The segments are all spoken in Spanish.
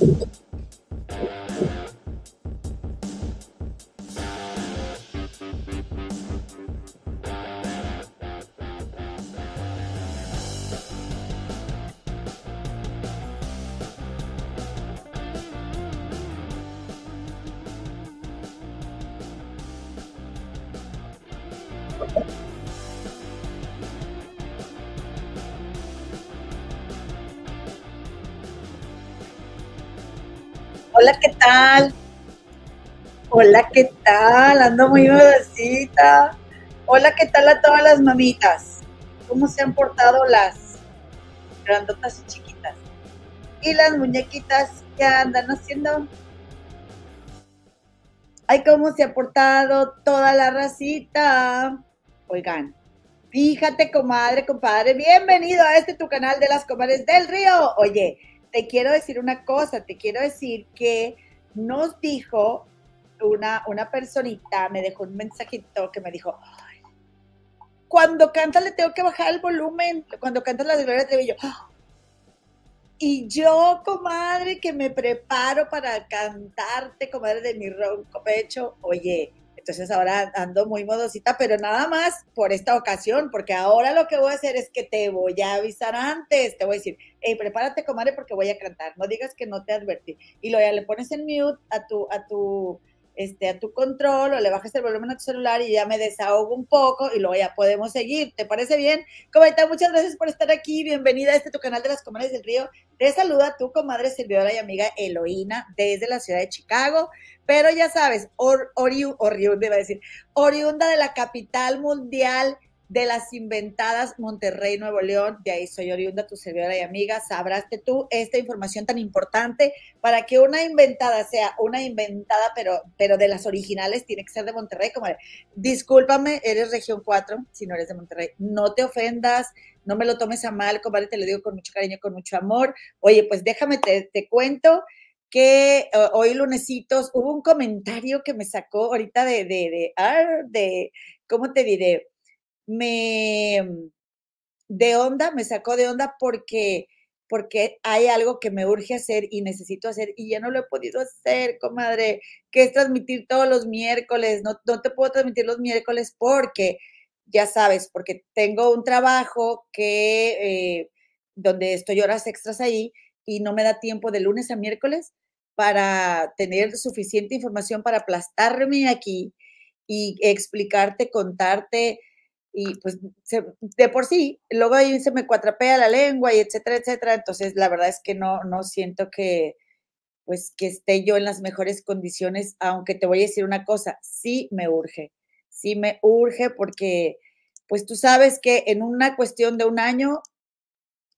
うん。Hola, ¿qué tal? Hola, ¿qué tal? Ando muy bebecita. Hola, ¿qué tal a todas las mamitas? ¿Cómo se han portado las grandotas y chiquitas? Y las muñequitas que andan haciendo. Ay, cómo se ha portado toda la racita. Oigan, fíjate, comadre, compadre, bienvenido a este tu canal de las comadres del río. Oye, te quiero decir una cosa, te quiero decir que nos dijo una, una personita, me dejó un mensajito que me dijo, cuando canta le tengo que bajar el volumen, cuando canta la de Gloria Trevi, y yo, comadre, que me preparo para cantarte, comadre, de mi ronco pecho, oye, entonces ahora ando muy modosita, pero nada más por esta ocasión, porque ahora lo que voy a hacer es que te voy a avisar antes, te voy a decir, hey, prepárate, comadre, porque voy a cantar, no digas que no te advertí. Y luego ya le pones en mute a tu, a tu, este, a tu control o le bajas el volumen a tu celular y ya me desahogo un poco y luego ya podemos seguir. ¿Te parece bien? Comadre, muchas gracias por estar aquí. Bienvenida a este tu canal de las comadres del río. Te saluda tu comadre servidora y amiga Eloína desde la ciudad de Chicago. Pero ya sabes, or, oriunda, iba a decir, oriunda de la capital mundial de las inventadas Monterrey, Nuevo León. De ahí soy oriunda, tu servidora y amiga. Sabraste tú esta información tan importante para que una inventada sea una inventada, pero, pero de las originales, tiene que ser de Monterrey. Como, discúlpame, eres región 4, si no eres de Monterrey. No te ofendas, no me lo tomes a mal, compadre, te lo digo con mucho cariño, con mucho amor. Oye, pues déjame, te, te cuento que eh, hoy lunesitos hubo un comentario que me sacó ahorita de, de, de, ah, de, ¿cómo te diré? Me, de onda, me sacó de onda porque, porque hay algo que me urge hacer y necesito hacer y ya no lo he podido hacer, comadre, que es transmitir todos los miércoles, no, no te puedo transmitir los miércoles porque, ya sabes, porque tengo un trabajo que, eh, donde estoy horas extras ahí y no me da tiempo de lunes a miércoles para tener suficiente información para aplastarme aquí y explicarte, contarte, y pues de por sí, luego ahí se me cuatrapea la lengua y etcétera, etcétera, entonces la verdad es que no, no siento que, pues que esté yo en las mejores condiciones, aunque te voy a decir una cosa, sí me urge, sí me urge porque, pues tú sabes que en una cuestión de un año,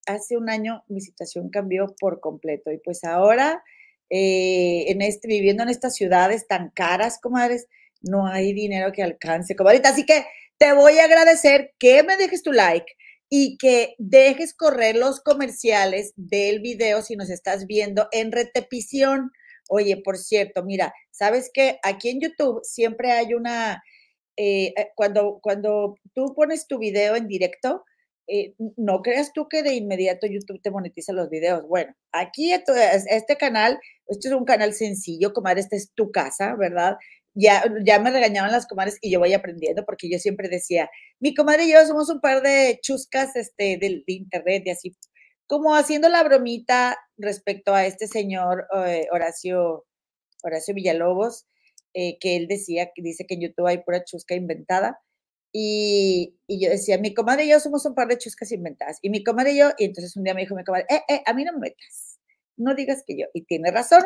hace un año mi situación cambió por completo y pues ahora eh, en este, viviendo en estas ciudades tan caras, comadres, no hay dinero que alcance, comadrita. Así que te voy a agradecer que me dejes tu like y que dejes correr los comerciales del video si nos estás viendo en repetición. Oye, por cierto, mira, sabes que aquí en YouTube siempre hay una, eh, eh, cuando, cuando tú pones tu video en directo, eh, no creas tú que de inmediato YouTube te monetiza los videos. Bueno, aquí este canal, este es un canal sencillo, comadre, esta es tu casa, ¿verdad? Ya, ya me regañaban las comadres y yo voy aprendiendo porque yo siempre decía, mi comadre y yo somos un par de chuscas este, de, internet y así, como haciendo la bromita respecto a este señor eh, Horacio, Horacio Villalobos, eh, que él decía, que dice que en YouTube hay pura chusca inventada. Y, yo decía, mi comadre y yo somos un par de chuscas inventadas. Y mi comadre y yo, y entonces un día me dijo mi comadre, eh, eh, a mí no me metas, no digas que yo. Y tiene razón.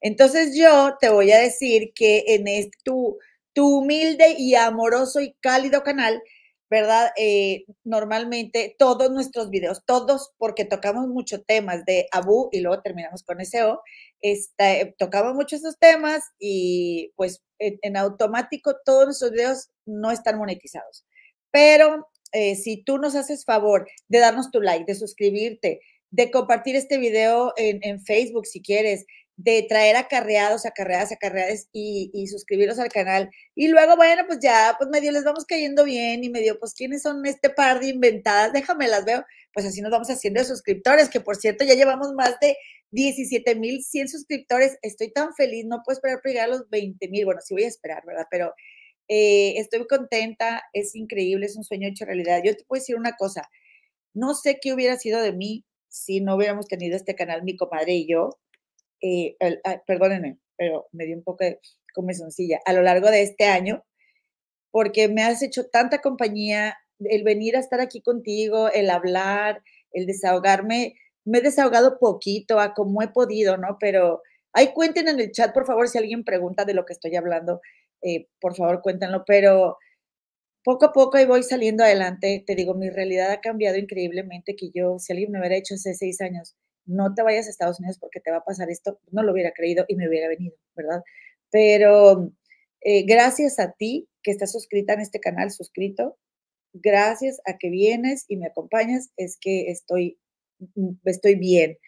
Entonces yo te voy a decir que en este, tu, tu humilde y amoroso y cálido canal, ¿verdad? Eh, normalmente todos nuestros videos, todos, porque tocamos muchos temas de Abu y luego terminamos con SEO, este, tocamos mucho esos temas y pues en, automático todos nuestros videos no están monetizados. Pero eh, si tú nos haces favor de darnos tu like, de suscribirte, de compartir este video en, Facebook si quieres, de traer acarreados, acarreadas, acarreadas y, y suscribirlos al canal. Y luego, bueno, pues ya, pues medio les vamos cayendo bien y medio, pues, ¿quiénes son este par de inventadas? Déjame las veo. Pues así nos vamos haciendo de suscriptores, que por cierto ya llevamos más de 17,100 suscriptores. Estoy tan feliz, no puedo esperar por llegar a los 20,000. Bueno, sí voy a esperar, ¿verdad? Pero eh, estoy contenta, es increíble, es un sueño hecho realidad. Yo te puedo decir una cosa, no sé qué hubiera sido de mí si no hubiéramos tenido este canal, mi comadre y yo. Eh, perdónenme, pero me dio un poco de comezoncilla a lo largo de este año, porque me has hecho tanta compañía, el venir a estar aquí contigo, el hablar, el desahogarme, me he desahogado poquito a como he podido, ¿no? Pero ahí cuenten en el chat, por favor, si alguien pregunta de lo que estoy hablando, eh, por favor, cuéntenlo, pero poco a poco ahí voy saliendo adelante. Te digo, mi realidad ha cambiado increíblemente, que yo, si alguien me hubiera hecho hace seis años, no te vayas a Estados Unidos porque te va a pasar esto, no lo hubiera creído y me hubiera venido, ¿verdad? Pero eh, gracias a ti que estás suscrita en este canal, suscrito, gracias a que vienes y me acompañas, es que estoy, mm, estoy bien,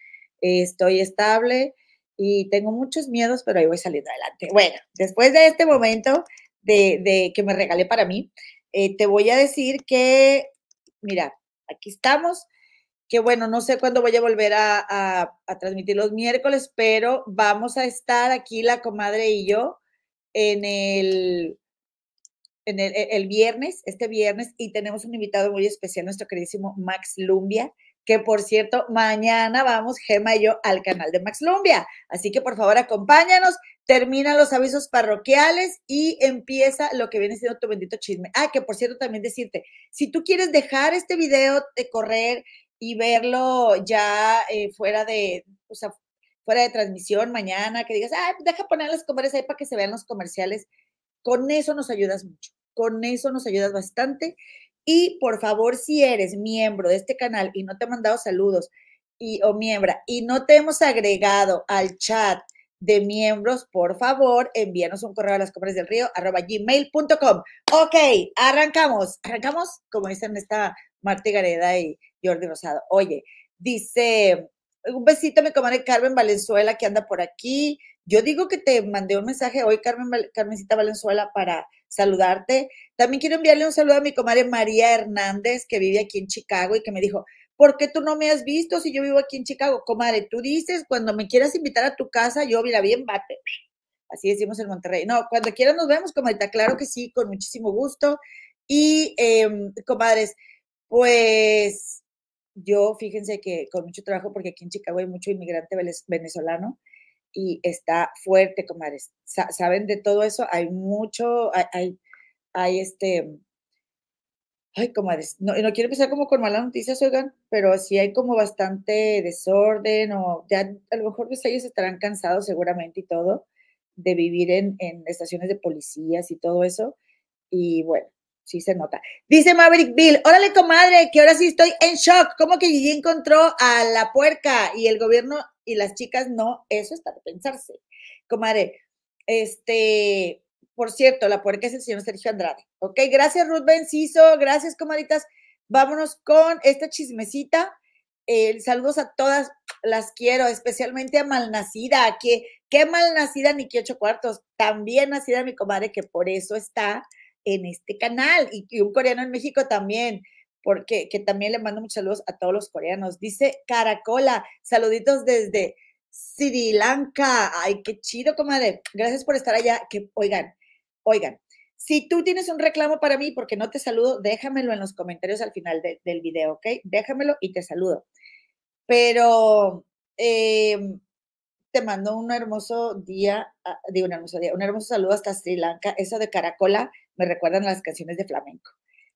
estoy estable y tengo muchos miedos, pero ahí voy saliendo adelante. Bueno, después de este momento de, que me regalé para mí, eh, te voy a decir que, mira, aquí estamos, que bueno, no sé cuándo voy a volver a, transmitir los miércoles, pero vamos a estar aquí la comadre y yo en el, en el, el, viernes, este viernes, y tenemos un invitado muy especial, nuestro queridísimo Max Lumbia, que por cierto, mañana vamos, Gema y yo, al canal de Max Lumbia. Así que por favor, acompáñanos, termina los avisos parroquiales y empieza lo que viene siendo tu bendito chisme. Ah, que por cierto, también decirte, si tú quieres dejar este video de correr y verlo ya eh, fuera de, o sea, fuera de transmisión mañana, que digas, ah, deja poner los comerciales ahí para que se vean los comerciales. Con eso nos ayudas mucho, con eso nos ayudas bastante. Y por favor, si eres miembro de este canal y no te he mandado saludos y, o miembro y no te hemos agregado al chat de miembros, por favor, envíanos un correo a las compras del río arroba gmail.com. Ok, arrancamos. Arrancamos, como dicen esta Marta Gareda y Jordi Rosado. Oye, dice, un besito a mi comadre Carmen Valenzuela que anda por aquí. Yo digo que te mandé un mensaje hoy, Carmen, Carmencita Valenzuela, para saludarte. También quiero enviarle un saludo a mi comadre María Hernández, que vive aquí en Chicago y que me dijo, ¿por qué tú no me has visto si yo vivo aquí en Chicago? Comadre, tú dices, cuando me quieras invitar a tu casa, yo, mira, bien, bate. Así decimos en Monterrey. No, cuando quieras nos vemos, comadre, claro que sí, con muchísimo gusto. Y, em, comadres, pues yo, fíjense que con mucho trabajo, porque aquí en Chicago hay mucho inmigrante venezolano, y está fuerte, comadres. ¿Saben de todo eso? Hay mucho, hay, hay, este, ay, comadres, no, no quiero empezar como con malas noticias, oigan, pero sí hay como bastante desorden o ya a lo mejor pues ellos estarán cansados seguramente y todo de vivir en, en estaciones de policías y todo eso. Y bueno, sí se nota. Dice Maverick Bill, órale comadre, que ahora sí estoy en shock. ¿Cómo que Gigi encontró a la puerca y el gobierno y las chicas no? Eso está de pensarse. Comadre, este, por cierto, la puerca es el señor Sergio Andrade. Ok, gracias Ruth Benciso, gracias comaditas. Vámonos con esta chismecita. Eh, saludos a todas, las quiero, especialmente a Malnacida, que qué malnacida ni que ocho cuartos, también nacida mi comadre, que por eso está en este canal y, un coreano en México también, porque que también le mando muchos saludos a todos los coreanos. Dice Caracola, saluditos desde Sri Lanka. Ay, qué chido, comadre. Gracias por estar allá. Que, oigan, oigan, si tú tienes un reclamo para mí porque no te saludo, déjamelo en los comentarios al final del video, ¿ok? Déjamelo y te saludo. Pero em, te mando un hermoso día, ah, digo un hermoso día, un hermoso saludo hasta Sri Lanka. Eso de Caracola me recuerdan las canciones de flamenco.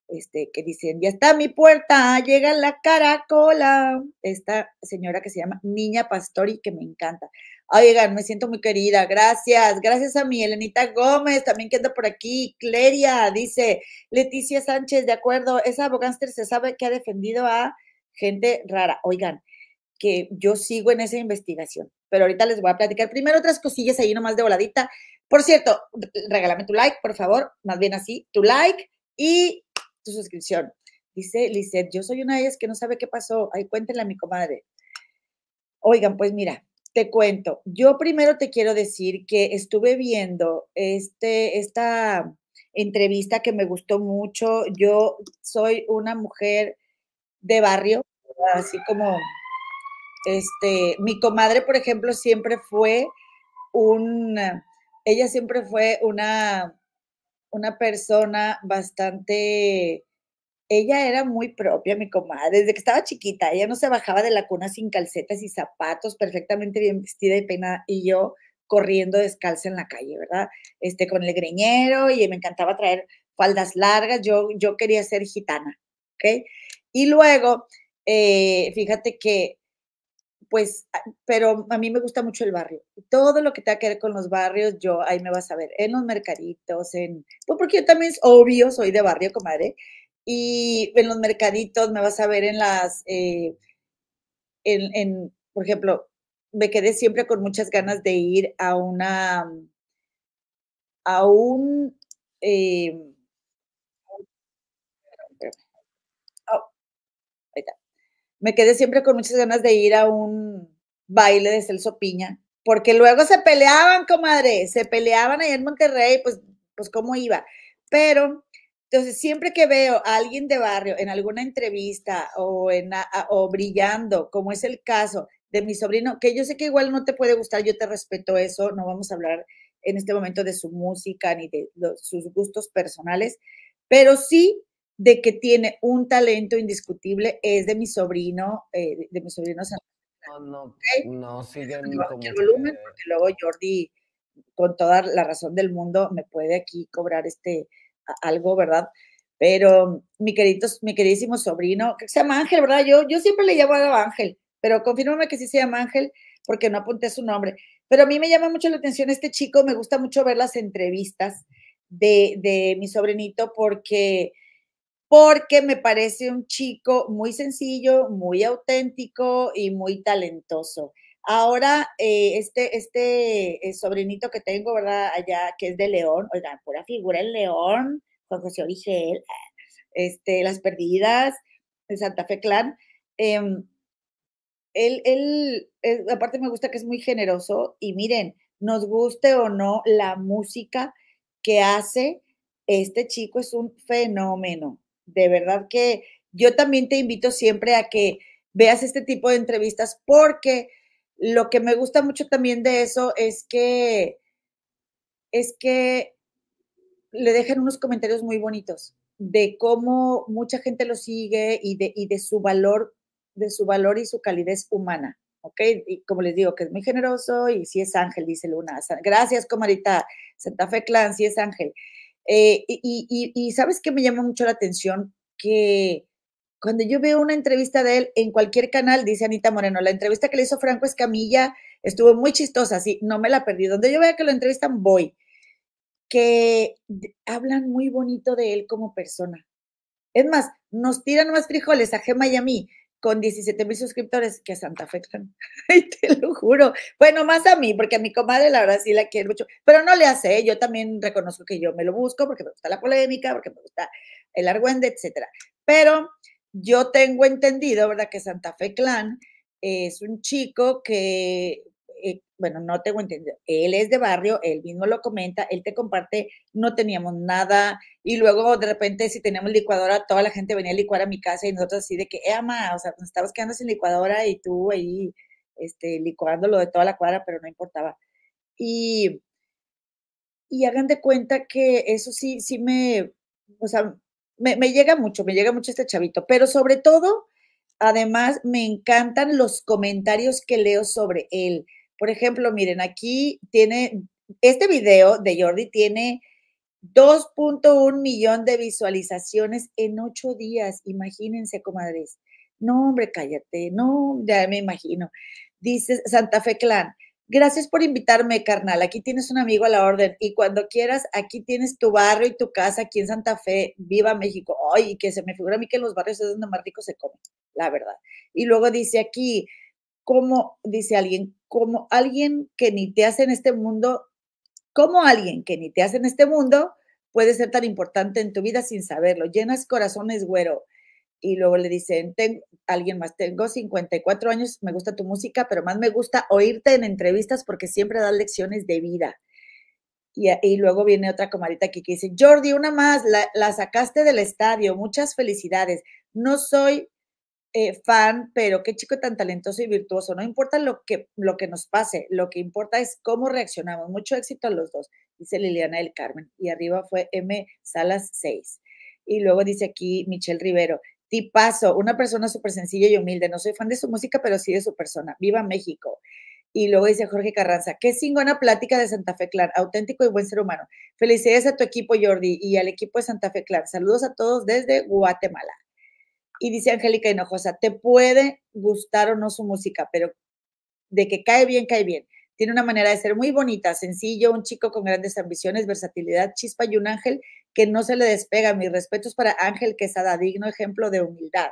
Este, que dicen, ya está mi puerta, llega la caracola. Esta señora que se llama Niña Pastori, que me encanta. Oigan, me siento muy querida, gracias. Gracias a mi Elenita Gómez, también que anda por aquí. Cleria, dice Leticia Sánchez, de acuerdo, esa abogánster se sabe que ha defendido a gente rara. Oigan, que yo sigo en esa investigación pero ahorita les voy a platicar primero otras cosillas ahí nomás de voladita. Por cierto, regálame tu like, por favor, más bien así, tu like y tu suscripción. Dice Lizeth, yo soy una de ellas que no sabe qué pasó. Ay, cuéntenle a mi comadre. Oigan, pues mira, te cuento. Yo primero te quiero decir que estuve viendo este, esta entrevista que me gustó mucho. Yo soy una mujer de barrio, así como este, mi comadre, por ejemplo, siempre fue un, ella siempre fue una, una persona bastante, ella era muy propia, mi comadre, desde que estaba chiquita, ella no se bajaba de la cuna sin calcetas y zapatos, perfectamente bien vestida y peinada, y yo corriendo descalza en la calle, ¿verdad? Este, con el greñero y me encantaba traer faldas largas, yo, yo quería ser gitana, ¿ok? Y luego, eh, fíjate que pues, pero a mí me gusta mucho el barrio. Todo lo que tenga que ver con los barrios, yo ahí me vas a ver, en los mercaditos, en, pues porque yo también es obvio, soy de barrio, comadre, y en los mercaditos me vas a ver en las, eh, en, en, por ejemplo, me quedé siempre con muchas ganas de ir a una, a un, eh, me quedé siempre con muchas ganas de ir a un baile de Celso Piña, porque luego se peleaban, comadre, se peleaban allá en Monterrey, pues, pues cómo iba. Pero, entonces, siempre que veo a alguien de barrio en alguna entrevista o, en, o brillando, como es el caso de mi sobrino, que yo sé que igual no te puede gustar, yo te respeto eso, no vamos a hablar en este momento de su música ni de sus gustos personales, pero sí de que tiene un talento indiscutible es de mi sobrino, eh, de, mi sobrino No, no, no siguen como volumen, porque luego Jordi, con toda la razón del mundo, me puede aquí cobrar este algo, ¿verdad? Pero mi querido, mi queridísimo sobrino, que se llama Ángel, ¿verdad? Yo, yo siempre le llamo a Ángel, pero confírmame que sí se llama Ángel, porque no apunté su nombre. Pero a mí me llama mucho la atención este chico, me gusta mucho ver las entrevistas de, de mi sobrinito, porque porque me parece un chico muy sencillo, muy auténtico y muy talentoso. Ahora, eh, este, este eh, sobrinito que tengo, ¿verdad? Allá, que es de León, oigan, pura figura en León, Juan José Origel, este, Las Perdidas, de Santa Fe Clan. Em, él, él, aparte me gusta que es muy generoso y miren, nos guste o no la música que hace, este chico es un fenómeno de verdad que yo también te invito siempre a que veas este tipo de entrevistas porque lo que me gusta mucho también de eso es que es que le dejan unos comentarios muy bonitos de cómo mucha gente lo sigue y de, y de su valor, de su valor y su calidez humana. ¿ok? Y como les digo, que es muy generoso y si es ángel, dice Luna. Gracias, comadita. Santa Fe Clan, si es ángel. Eh, y, sabes que me llama mucho la atención que cuando yo veo una entrevista de él en cualquier canal, dice Anita Moreno, la entrevista que le hizo Franco Escamilla estuvo muy chistosa, sí, no me la perdí. Donde yo vea que lo entrevistan, voy. Que hablan muy bonito de él como persona. Es más, nos tiran más frijoles a Gema y a mí con 17 mil suscriptores que Santa Fe Ay, te lo juro. Bueno, más a mí, porque a mi comadre la verdad sí la quiero mucho, pero no le hace. Yo también reconozco que yo me lo busco porque me gusta la polémica, porque me gusta el argüende, etcétera. Pero yo tengo entendido, ¿verdad?, que Santa Fe Clan es un chico que eh, bueno, no tengo entendido, él es de barrio, él mismo lo comenta, él te comparte, no teníamos nada, y luego de repente si teníamos licuadora, toda la gente venía a licuar a mi casa y nosotros así de que, eh, ama, o sea, nos estabas quedando sin licuadora y tú ahí, este, licuando lo de toda la cuadra, pero no importaba. Y, y hagan de cuenta que eso sí, sí me, o sea, me, me llega mucho, me llega mucho este chavito, pero sobre todo, además, me encantan los comentarios que leo sobre él por ejemplo, miren, aquí tiene, este video de Jordi tiene 2.1 millón de visualizaciones en ocho días. Imagínense, comadres. No, hombre, cállate. No, ya me imagino. Dice Santa Fe Clan. Gracias por invitarme, carnal. Aquí tienes un amigo a la orden. Y cuando quieras, aquí tienes tu barrio y tu casa aquí en Santa Fe. Viva México. Ay, que se me figura a mí que los barrios es donde más rico se come, la verdad. Y luego dice aquí, como, dice alguien, como alguien que ni te hace en este mundo, como alguien que ni te hace en este mundo puede ser tan importante en tu vida sin saberlo. Llenas corazones, güero. Y luego le dicen, tengo, alguien más, tengo 54 años, me gusta tu música, pero más me gusta oírte en entrevistas porque siempre das lecciones de vida. Y, luego viene otra comadita aquí que dice, Jordi, una más, la, sacaste del estadio, muchas felicidades. No soy eh, fan, pero qué chico tan talentoso y virtuoso. No importa lo que, lo que nos pase, lo que importa es cómo reaccionamos. Mucho éxito a los dos, dice Liliana del Carmen. Y arriba fue M Salas 6. Y luego dice aquí Michelle Rivero, tipazo, una persona súper sencilla y humilde. No soy fan de su música, pero sí de su persona. Viva México. Y luego dice Jorge Carranza, qué chingona plática de Santa Fe Clan, auténtico y buen ser humano. Felicidades a tu equipo, Jordi, y al equipo de Santa Fe Clan. Saludos a todos desde Guatemala. Y dice Angélica Hinojosa, te puede gustar o no su música, pero de que cae bien, cae bien. Tiene una manera de ser muy bonita, sencillo, un chico con grandes ambiciones, versatilidad, chispa y un ángel que no se le despega. Mis respetos para Ángel Quesada, digno ejemplo de humildad.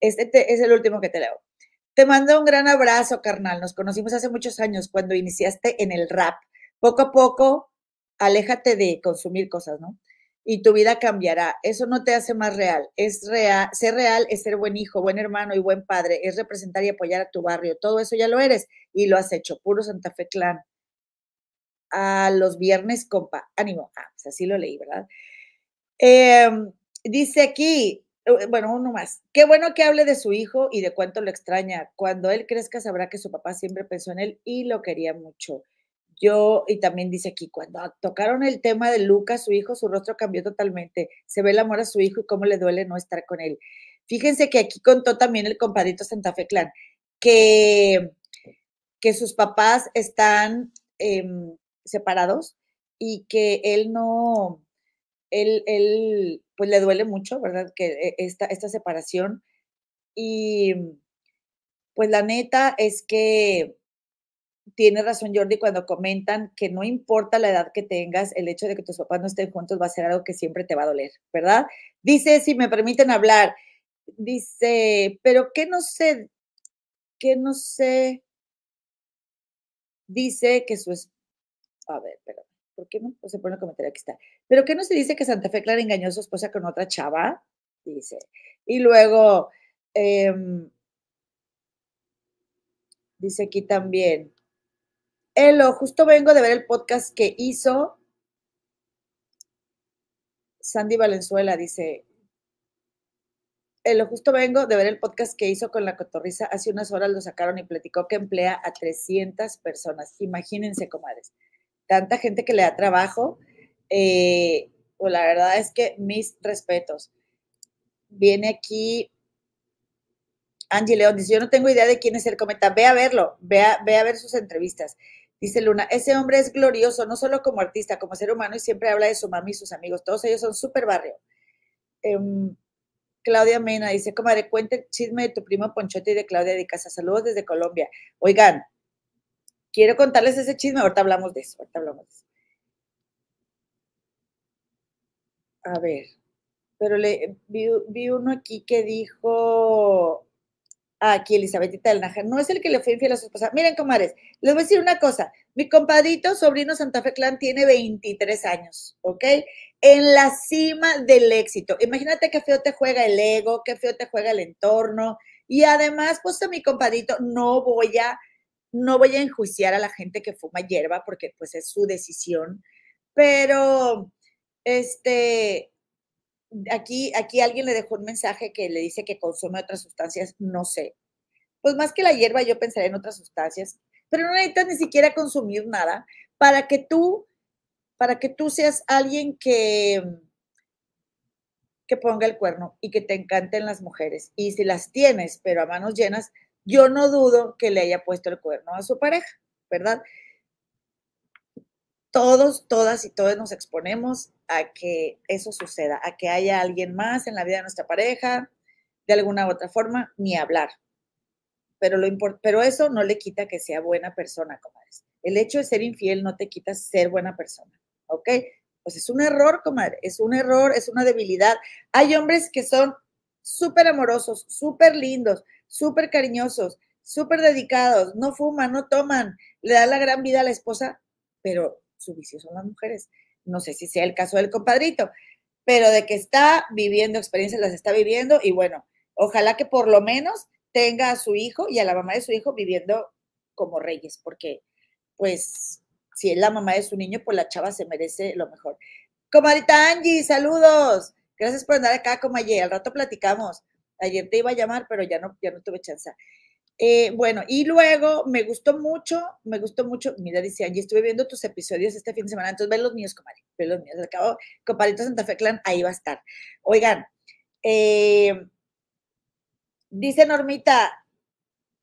Este es el último que te leo. Te mando un gran abrazo, carnal. Nos conocimos hace muchos años cuando iniciaste en el rap. Poco a poco, aléjate de consumir cosas, ¿no? Y tu vida cambiará. Eso no te hace más real. Es real. Ser real es ser buen hijo, buen hermano y buen padre. Es representar y apoyar a tu barrio. Todo eso ya lo eres y lo has hecho. Puro Santa Fe Clan. A los viernes, compa. Ánimo. Ah, pues así lo leí, ¿verdad? Em, dice aquí, eh, bueno, uno más. Qué bueno que hable de su hijo y de cuánto lo extraña. Cuando él crezca sabrá que su papá siempre pensó en él y lo quería mucho. Yo, y también dice aquí, cuando tocaron el tema de Lucas, su hijo, su rostro cambió totalmente. Se ve el amor a su hijo y cómo le duele no estar con él. Fíjense que aquí contó también el compadrito Santa Fe Clan, que, que sus papás están em, separados y que él no, él, él pues le duele mucho, ¿verdad? Que eh, esta, esta separación. Y pues la neta es que tiene razón Jordi cuando comentan que no importa la edad que tengas, el hecho de que tus papás no estén juntos va a ser algo que siempre te va a doler, ¿verdad? Dice, si me permiten hablar, dice, pero ¿qué no sé? ¿Qué no sé? Dice que su... A ver, pero ¿por qué no se pone el comentario? Aquí está. ¿Pero qué no se dice que Santa Fe Clara engañó a su esposa con otra chava? Dice. Y luego, em, dice aquí también, Elo, justo vengo de ver el podcast que hizo Sandy Valenzuela, dice, Elo, justo vengo de ver el podcast que hizo con la cotorriza, hace unas horas lo sacaron y platicó que emplea a 300 personas. Imagínense, comadres tanta gente que le da trabajo, eh, pues la verdad es que mis respetos. Viene aquí Angie León, dice, yo no tengo idea de quién es el cometa, ve a verlo, ve ve a ver sus entrevistas. Dice Luna, ese hombre es glorioso, no solo como artista, como ser humano, y siempre habla de su mami y sus amigos. Todos ellos son súper barrio. Em, Claudia Mena dice, comadre, cuente el chisme de tu primo Ponchote y de Claudia de Casa. Saludos desde Colombia. Oigan, quiero contarles ese chisme, ahorita hablamos de eso, ahorita hablamos de eso. A ver, pero le vi, uno aquí que dijo, aquí Elizabethita del Nájar, no es el que le fue infiel a su esposa. Miren, comadres, les voy a decir una cosa, mi compadito, sobrino Santa Fe Clan, tiene 23 años, ¿ok? En la cima del éxito. Imagínate qué feo te juega el ego, qué feo te juega el entorno. Y además, pues a mi compadito no voy a no voy a enjuiciar a la gente que fuma hierba porque pues es su decisión, pero este, aquí, aquí alguien le dejó un mensaje que le dice que consume otras sustancias, no sé. Pues más que la hierba yo pensaría en otras sustancias, pero no necesitas ni siquiera consumir nada para que tú, para que tú seas alguien que, que ponga el cuerno y que te encanten las mujeres. Y si las tienes, pero a manos llenas, yo no dudo que le haya puesto el cuerno a su pareja, ¿verdad? Todos, todas y todos nos exponemos a que eso suceda, a que haya alguien más en la vida de nuestra pareja, de alguna u otra forma, ni hablar. Pero, lo pero eso no le quita que sea buena persona, comadres. El hecho de ser infiel no te quita ser buena persona, ¿ok? Pues es un error, comadre, es un error, es una debilidad. Hay hombres que son súper amorosos, súper lindos, súper cariñosos, súper dedicados, no fuman, no toman, le dan la gran vida a la esposa, pero su vicio son las mujeres. No sé si sea el caso del compadrito. pero de que está viviendo experiencias, las está viviendo y bueno, ojalá que por lo menos tenga a su hijo y a la mamá de su hijo viviendo como reyes, porque pues si es la mamá de su niño, pues la chava se merece lo mejor. Comadita Angie, saludos. Gracias por andar acá, ayer. Al rato platicamos. Ayer te iba a llamar, pero ya no, ya no tuve chance. Eh, bueno, y luego me gustó mucho, me gustó mucho, mira, dice Angie, estuve viendo tus episodios este fin de semana, entonces ve los míos, comadre, ve los míos. Al cabo, compadrito Santa Fe Clan, ahí va a estar. Oigan, eh, dice Normita,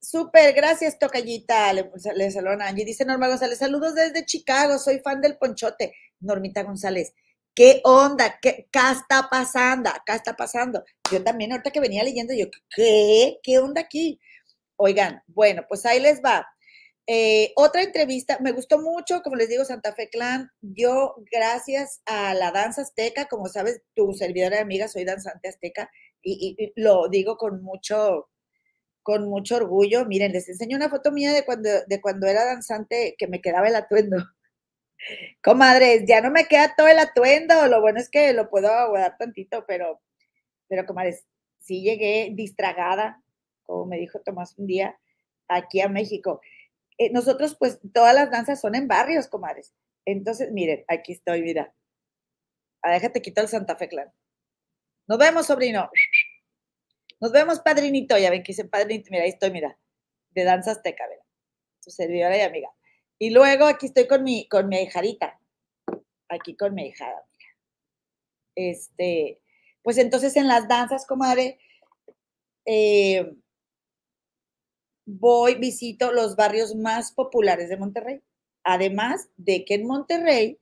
Súper, gracias, Tocallita. Le, le saludan a Angie. Dice Norma González, saludos desde Chicago, soy fan del ponchote. Normita González, ¿qué onda? ¿Qué, está pasando? ¿Qué está pasando? Yo también, ahorita que venía leyendo, yo, ¿qué? ¿Qué onda aquí? Oigan, bueno, pues ahí les va. Eh, otra entrevista, me gustó mucho, como les digo, Santa Fe Clan. Yo, gracias a la danza azteca, como sabes, tu servidora de amiga, soy danzante azteca, y lo digo con mucho, con mucho orgullo. Miren, les enseño una foto mía de cuando, de cuando era danzante que me quedaba el atuendo. Comadres, ya no me queda todo el atuendo. Lo bueno es que lo puedo aguardar tantito, pero, pero comadres, sí llegué distragada, como me dijo Tomás un día, aquí a México. Eh, nosotros, pues, todas las danzas son en barrios, comadres. Entonces, miren, aquí estoy, mira. Ah, déjate quito el Santa Fe Clan. Nos vemos, sobrino. Nos vemos, padrinito. Ya ven que dice padrinito. Mira, ahí estoy, mira. De danza azteca, ¿verdad? Su servidora y amiga. Y luego aquí estoy con mi, con mi hijarita. Aquí con mi hijada, mira. Este, pues entonces en las danzas, comadre, eh, voy, visito los barrios más populares de Monterrey. Además de que en Monterrey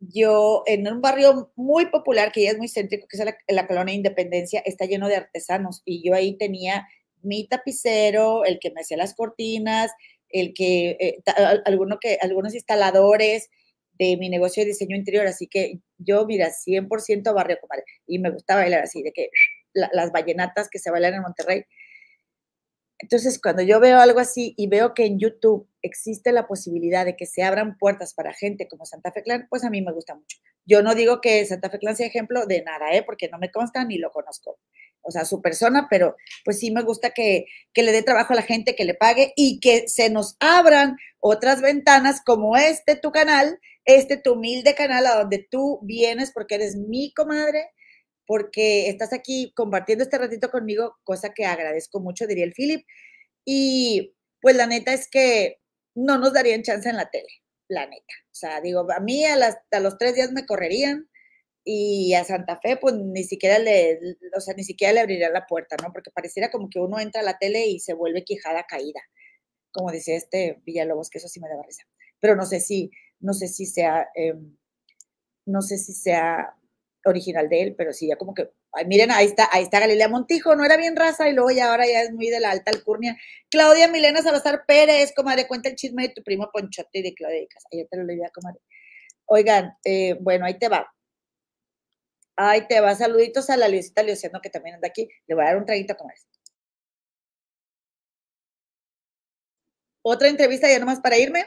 yo en un barrio muy popular, que ya es muy céntrico, que es la, colonia Independencia, está lleno de artesanos. Y yo ahí tenía mi tapicero, el que me hacía las cortinas, el que, eh, alguno que, algunos instaladores de mi negocio de diseño interior, así que yo, mira, 100% barrio, comadre, y me gusta bailar así, de que las vallenatas que se bailan en Monterrey, entonces, cuando yo veo algo así y veo que en YouTube existe la posibilidad de que se abran puertas para gente como Santa Fe Clan, pues a mí me gusta mucho. Yo no digo que Santa Fe Clan sea ejemplo de nada, ¿eh? porque no me consta ni lo conozco. O sea, su persona, pero pues sí me gusta que, que le dé trabajo a la gente, que le pague y que se nos abran otras ventanas como este tu canal, este tu humilde canal a donde tú vienes porque eres mi comadre, porque estás aquí compartiendo este ratito conmigo, cosa que agradezco mucho, diría el Philip. Y pues la neta es que no nos darían chance en la tele, la neta. O sea, digo, a mí a, las, los tres días me correrían y a Santa Fe, pues ni siquiera le, o sea, ni siquiera le abriría la puerta, ¿no? Porque pareciera como que uno entra a la tele y se vuelve quijada caída, como decía este Villalobos, que eso sí me daba risa. Pero no sé si, no sé si sea, em, no sé si sea original de él, pero sí, ya como que, miren, ahí está, ahí está Galilea Montijo, no era bien raza y luego ya ahora ya es muy de la alta alcurnia. Claudia Milena Salazar Pérez, comadre, cuenta el chisme de tu primo Ponchote y de Claudia Casa. Ahí te lo leí, comadre. Oigan, eh, bueno, ahí te va. Ahí te va. Saluditos a la Luisita Liociano, que también anda aquí. Le voy a dar un traguito, comadre. Otra entrevista ya nomás para irme.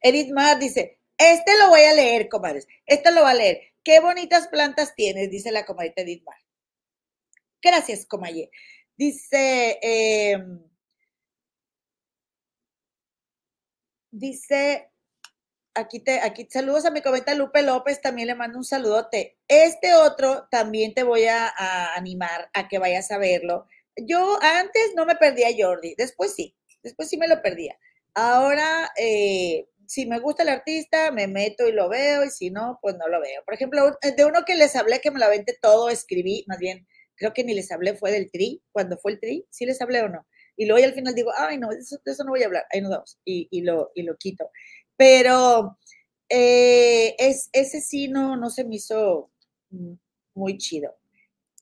Edith Mar dice, este lo voy a leer, comadres. Este lo va a leer. Qué bonitas plantas tienes, dice la comadita Edith. Gracias, comaye. Dice, em, dice, aquí te, aquí saludos a mi cometa Lupe López, también le mando un saludote. Este otro también te voy a, a, animar a que vayas a verlo. Yo antes no me perdía Jordi, después sí, después sí me lo perdía. Ahora eh, si me gusta el artista, me meto y lo veo, y si no, pues no lo veo. Por ejemplo, de uno que les hablé que me lo aventé todo, escribí, más bien, creo que ni les hablé, fue del tri, cuando fue el tri, sí les hablé o no. Y luego al final digo, ay, no, de eso, no voy a hablar, ahí nos vamos, y, lo, y lo quito. Pero eh, es, ese sí no, no se me hizo muy chido.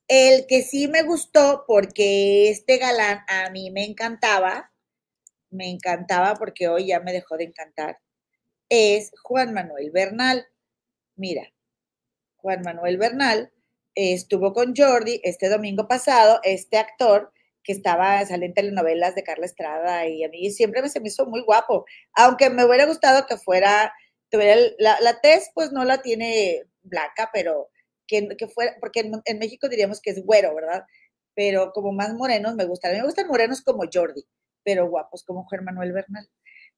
El que sí me gustó, porque este galán a mí me encantaba, me encantaba porque hoy ya me dejó de encantar, es Juan Manuel Bernal. Mira, Juan Manuel Bernal estuvo con Jordi este domingo pasado, este actor que estaba, sale en telenovelas de Carla Estrada y a mí siempre me se me hizo muy guapo, aunque me hubiera gustado que fuera, tuviera la, la tez pues no la tiene blanca, pero que, que fuera, porque en, en, México diríamos que es güero, ¿verdad? Pero como más morenos me gustan. A mí me gustan morenos como Jordi, pero guapos como Germán Manuel Bernal.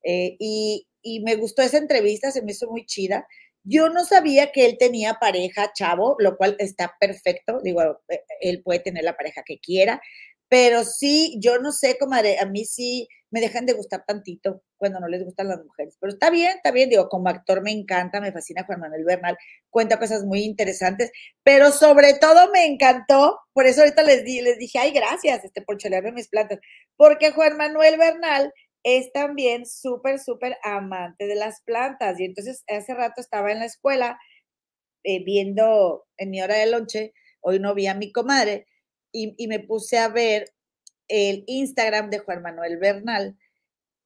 Eh, y, y me gustó esa entrevista, se me hizo muy chida. Yo no sabía que él tenía pareja, chavo, lo cual está perfecto. Digo, eh, él puede tener la pareja que quiera, pero sí, yo no sé, comadre, a mí sí me dejan de gustar tantito cuando no les gustan las mujeres. Pero está bien, está bien, digo, como actor me encanta, me fascina Juan Manuel Bernal, cuenta cosas muy interesantes, pero sobre todo me encantó, por eso ahorita les, di, les dije, ay, gracias, este, por cholearme mis plantas, porque Juan Manuel Bernal es también súper, súper amante de las plantas. Y entonces hace rato estaba en la escuela eh, viendo en mi hora de lonche, hoy no vi a mi comadre, y, me puse a ver el Instagram de Juan Manuel Bernal.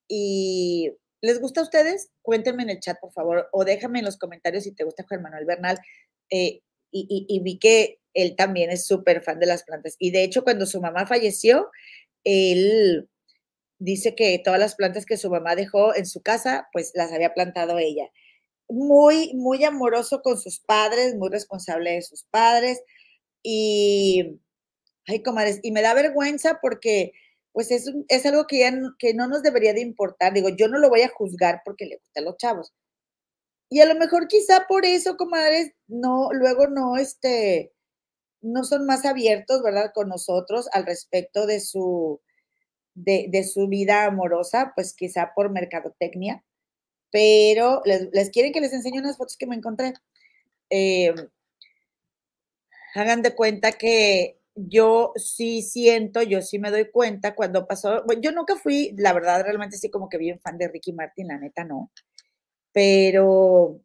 Y ¿les gusta a ustedes? Cuéntenme en el chat, por favor, o déjame en los comentarios si te gusta Juan Manuel Bernal. Eh, y, y, vi que él también es súper fan de las plantas. Y de hecho, cuando su mamá falleció, él dice que todas las plantas que su mamá dejó en su casa, pues las había plantado ella. Muy, muy amoroso con sus padres, muy responsable de sus padres. Y, ay, comadres, y me da vergüenza porque, pues es, es algo que ya no, que no nos debería de importar. Digo, yo no lo voy a juzgar porque le gustan los chavos. Y a lo mejor quizá por eso, comadres, no, luego no, este, no son más abiertos, ¿verdad? Con nosotros al respecto de su, de, su vida amorosa, pues quizá por mercadotecnia, pero les, quieren que les enseñe unas fotos que me encontré. Eh, hagan de cuenta que yo sí siento, yo sí me doy cuenta cuando pasó, yo nunca fui, la verdad, realmente sí como que bien fan de Ricky Martin, la neta no, pero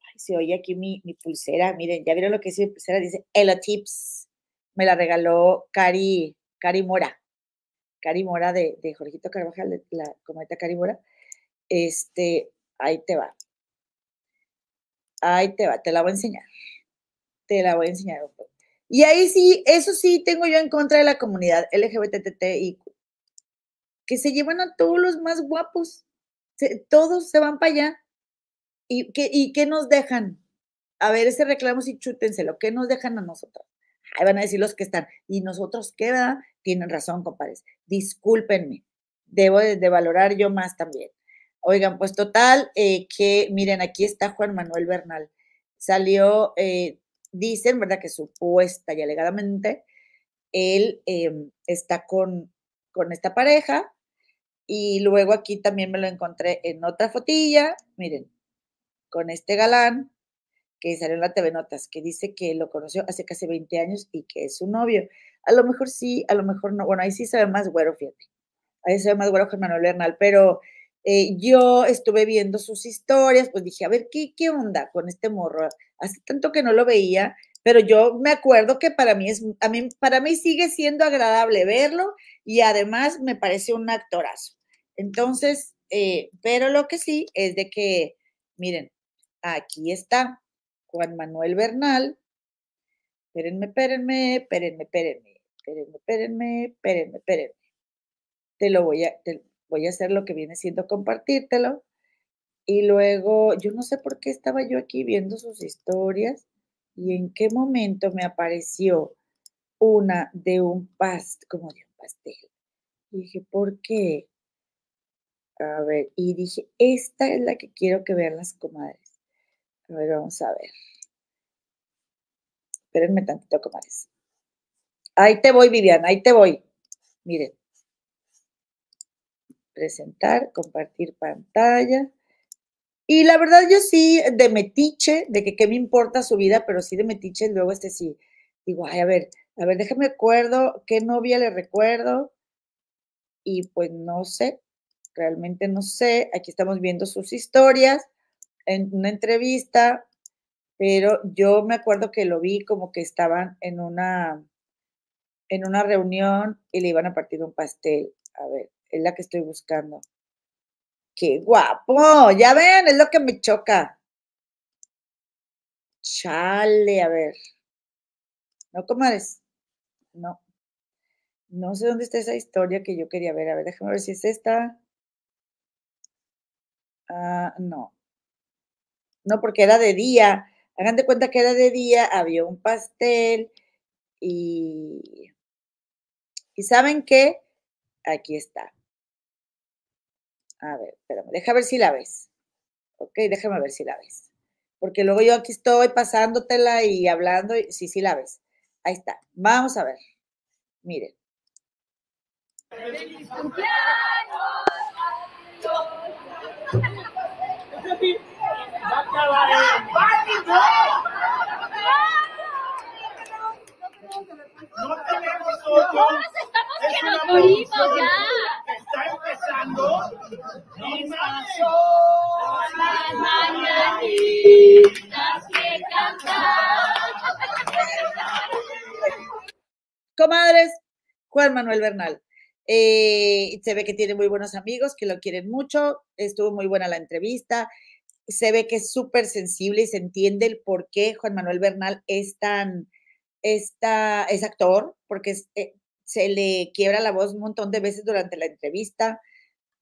ay, se oye aquí mi, pulsera, miren, ya vieron lo que dice mi pulsera, dice Ella Tips, me la regaló Cari, Cari Mora. Cari Mora de, de Jorgito Carvajal, la cometa Cari Mora, este, ahí te va. Ahí te va, te la voy a enseñar. Te la voy a enseñar. Y ahí sí, eso sí tengo yo en contra de la comunidad LGBTTI, que se llevan a todos los más guapos. todos se van para allá. ¿Y qué, ¿Y qué nos dejan? A ver, ese reclamo sí chútenselo. ¿Qué nos dejan a nosotros? Ahí van a decir los que están. ¿Y nosotros qué, va? Tienen razón, compadres. Discúlpenme. Debo de, valorar yo más también. Oigan, pues total, eh, que miren, aquí está Juan Manuel Bernal. Salió, eh, dicen, ¿verdad? Que supuesta y alegadamente, él em, está con, con esta pareja. Y luego aquí también me lo encontré en otra fotilla, miren, con este galán, que salió en la TV Notas, que dice que lo conoció hace casi 20 años y que es su novio. A lo mejor sí, a lo mejor no. Bueno, ahí sí se ve más güero, fíjate. Ahí se ve más güero que Manuel Bernal, pero eh, yo estuve viendo sus historias, pues dije, a ver, ¿qué, ¿qué onda con este morro? Hace tanto que no lo veía, pero yo me acuerdo que para mí es, a mí, para mí sigue siendo agradable verlo y además me parece un actorazo. Entonces, eh, pero lo que sí es de que, miren, aquí está, Juan Manuel Bernal. Espérenme, espérenme, espérenme, espérenme, espérenme, espérenme, espérenme, espérenme. Te lo voy a, te voy a hacer lo que viene siendo compartírtelo. Y luego, yo no sé por qué estaba yo aquí viendo sus historias y en qué momento me apareció una de un pastel, como de un pastel. Y dije, ¿por qué? A ver, y dije, esta es la que quiero que vean las comadres. A ver, vamos a ver. Espérenme tantito, comadres. Ahí te voy, Viviana, ahí te voy. Miren. Presentar, compartir pantalla. Y la verdad, yo sí, de metiche, de que qué me importa su vida, pero sí de metiche, luego este sí. Digo, ay, a ver, a ver, déjame acuerdo, qué novia le recuerdo. Y pues no sé, realmente no sé. Aquí estamos viendo sus historias en una entrevista, pero yo me acuerdo que lo vi como que estaban en una, en una reunión y le iban a partir un pastel. A ver, es la que estoy buscando. ¡Qué guapo! Ya ven, es lo que me choca. Chale, a ver. No, comadres. No. No sé dónde está esa historia que yo quería ver. A ver, déjame ver si es esta. Ah, no no porque era de día. Hagan de cuenta que era de día, había un pastel y... ¿Y saben qué? Aquí está. A ver, espérame, deja ver si la ves. Ok, déjame ver si la ves. Porque luego yo aquí estoy pasándotela y hablando, sí, sí la ves. Ahí está. Vamos a ver. Miren. ¡Feliz no. Comadres, Juan Manuel Bernal. Eh, se ve que tiene muy buenos amigos que lo quieren mucho. Estuvo muy buena la entrevista. Se ve que es súper sensible y se entiende el por qué Juan Manuel Bernal es tan, esta, es actor, porque eh, se le quiebra la voz un montón de veces durante la entrevista.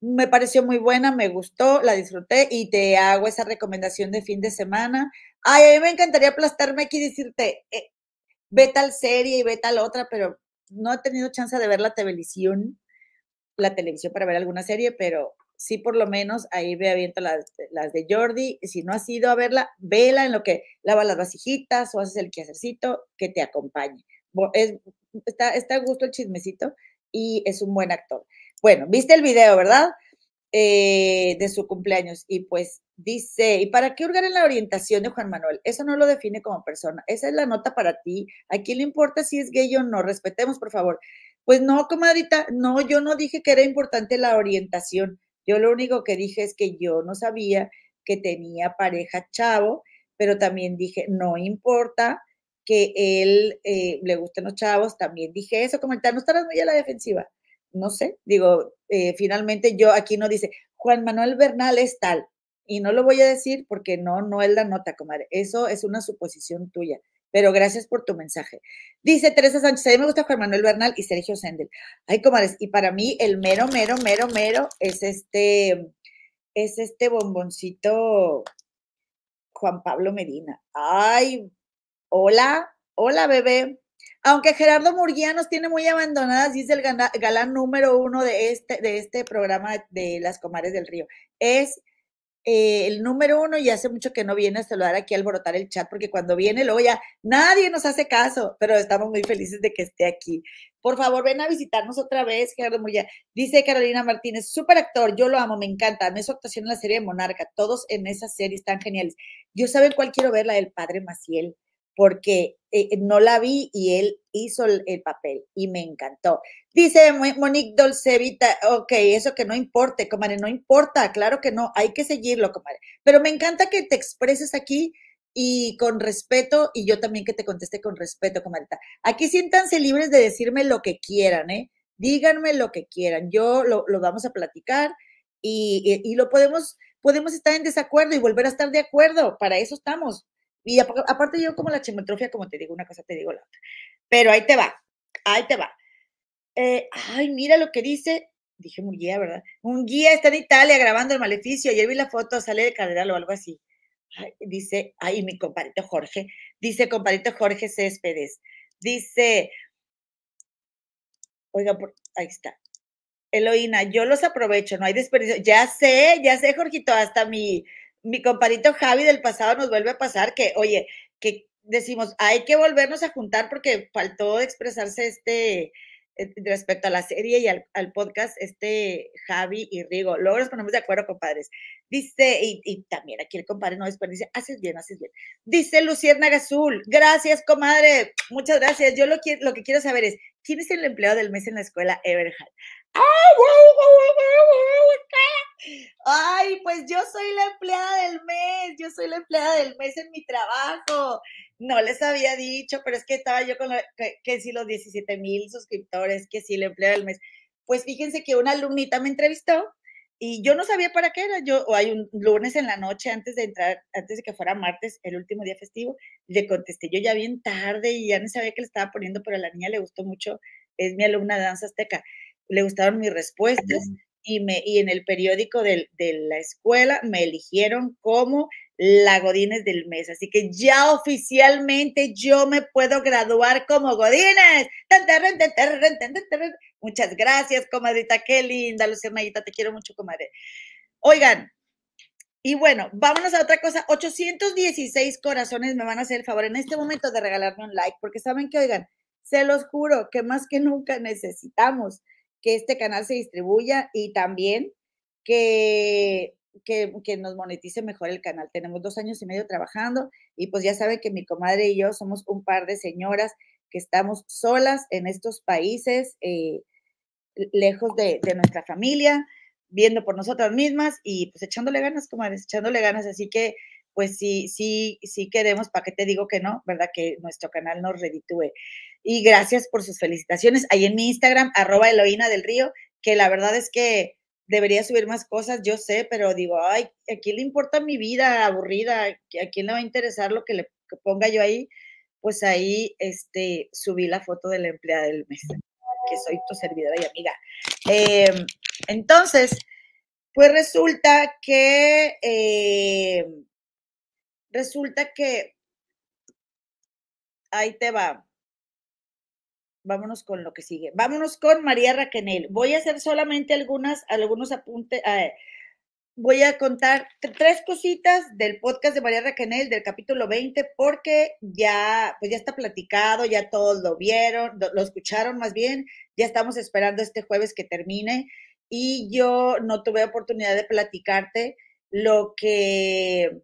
Me pareció muy buena, me gustó, la disfruté y te hago esa recomendación de fin de semana. Ay, a mí me encantaría aplastarme aquí y decirte, eh, ve tal serie y ve tal otra, pero no he tenido chance de ver la televisión, la televisión para ver alguna serie, pero sí por lo menos ahí ve aviento las, las de Jordi. Si no has ido a verla, vela en lo que lava las vasijitas o haces el quehacercito, que te acompañe. Es, está, está a gusto el chismecito y es un buen actor. Bueno, viste el video, ¿verdad? Eh, de su cumpleaños y pues dice, ¿y para qué hurgar en la orientación de Juan Manuel? Eso no lo define como persona, esa es la nota para ti. ¿A quién le importa si es gay o no? Respetemos, por favor. Pues no, comadrita, no, yo no dije que era importante la orientación. Yo lo único que dije es que yo no sabía que tenía pareja chavo, pero también dije, no importa que él eh, le gusten los chavos, también dije eso, comentar, no estarás muy a la defensiva. No sé, digo, eh, finalmente yo aquí no dice, Juan Manuel Bernal es tal, y no lo voy a decir porque no, no es la nota, comadre. Eso es una suposición tuya. Pero gracias por tu mensaje. Dice Teresa Sánchez, a mí me gusta Juan Manuel Bernal y Sergio Sendel. Ay, comadres, y para mí el mero, mero, mero, mero es este, es este bomboncito Juan Pablo Medina. Ay, hola, hola, bebé. Aunque Gerardo Murguía nos tiene muy abandonadas, dice el galán número uno de este, de este programa de Las Comares del Río. Es eh, el número uno y hace mucho que no viene a saludar aquí a alborotar el chat, porque cuando viene luego ya nadie nos hace caso, pero estamos muy felices de que esté aquí. Por favor, ven a visitarnos otra vez, Gerardo Muya. Dice Carolina Martínez, súper actor, yo lo amo, me encanta. Me su actuación en la serie de Monarca, todos en esa serie están geniales. Yo saben cuál quiero ver, la del padre Maciel porque eh, no la vi y él hizo el, papel y me encantó. Dice Monique Dolcevita, ok, eso que no importe, comadre, no importa, claro que no, hay que seguirlo, comadre. Pero me encanta que te expreses aquí y con respeto y yo también que te conteste con respeto, comadre. Aquí siéntanse libres de decirme lo que quieran, ¿eh? Díganme lo que quieran, yo lo, vamos a platicar y, y, lo podemos, podemos estar en desacuerdo y volver a estar de acuerdo, para eso estamos. Y aparte yo como la chimetrofia, como te digo una cosa, te digo la otra. Pero ahí te va, ahí te va. Eh, ay, mira lo que dice, dije un guía, ¿verdad? Un guía está en Italia grabando el maleficio. Ayer vi la foto, sale de Catedral o algo así. dice, ay, mi compadrito Jorge, dice compadrito Jorge Céspedes. Dice, oiga, ahí está. Eloína, yo los aprovecho, no hay desperdicio. Ya sé, ya sé, Jorgito, hasta mi, mi compadito Javi del pasado nos vuelve a pasar que, oye, que decimos, hay que volvernos a juntar porque faltó expresarse este, eh, respecto a la serie y al, podcast, este Javi y Rigo. Luego nos ponemos de acuerdo, compadres. Dice, y, también aquí el compadre no desperdicia, haces bien, haces bien. Dice Lucierna Gazul, gracias, comadre, muchas gracias. Yo lo, lo que quiero saber es, ¿quién es el empleado del mes en la escuela Everhard? Ay, pues yo soy la empleada del mes, yo soy la empleada del mes en mi trabajo. No les había dicho, pero es que estaba yo con que, si los 17 mil suscriptores, que si la empleada del mes. Pues fíjense que una alumnita me entrevistó y yo no sabía para qué era. Yo, o hay un lunes en la noche antes de entrar, antes de que fuera martes, el último día festivo, le contesté yo ya bien tarde y ya no sabía qué le estaba poniendo, pero a la niña le gustó mucho, es mi alumna de danza azteca le gustaron mis respuestas y, me, y en el periódico de, la escuela me eligieron como la Godínez del mes. Así que ya oficialmente yo me puedo graduar como Godínez. Muchas gracias, comadrita. Qué linda, Mayita. Te quiero mucho, comadre. Oigan, y bueno, vámonos a otra cosa. 816 corazones me van a hacer el favor en este momento de regalarme un like, porque saben que, oigan, se los juro que más que nunca necesitamos que este canal se distribuya y también que, que, nos monetice mejor el canal. Tenemos dos años y medio trabajando y pues ya saben que mi comadre y yo somos un par de señoras que estamos solas en estos países, eh, lejos de, de, nuestra familia, viendo por nosotras mismas y pues echándole ganas, comadres, echándole ganas. Así que pues sí, sí, sí queremos, ¿para qué te digo que no? ¿Verdad? Que nuestro canal nos reditúe. Y gracias por sus felicitaciones. Ahí en mi Instagram, arroba Eloína del Río, que la verdad es que debería subir más cosas, yo sé, pero digo, ay, ¿a quién le importa mi vida aburrida? ¿A quién le va a interesar lo que le ponga yo ahí? Pues ahí este, subí la foto de la empleada del mes, que soy tu servidora y amiga. Eh, entonces, pues resulta que, eh, resulta que, ahí te va vámonos con lo que sigue. Vámonos con María Raquenel. Voy a hacer solamente algunas, algunos apuntes. Eh, voy a contar tres cositas del podcast de María Raquenel del capítulo 20 porque ya, pues ya está platicado, ya todos lo vieron, lo escucharon más bien. Ya estamos esperando este jueves que termine y yo no tuve oportunidad de platicarte lo que,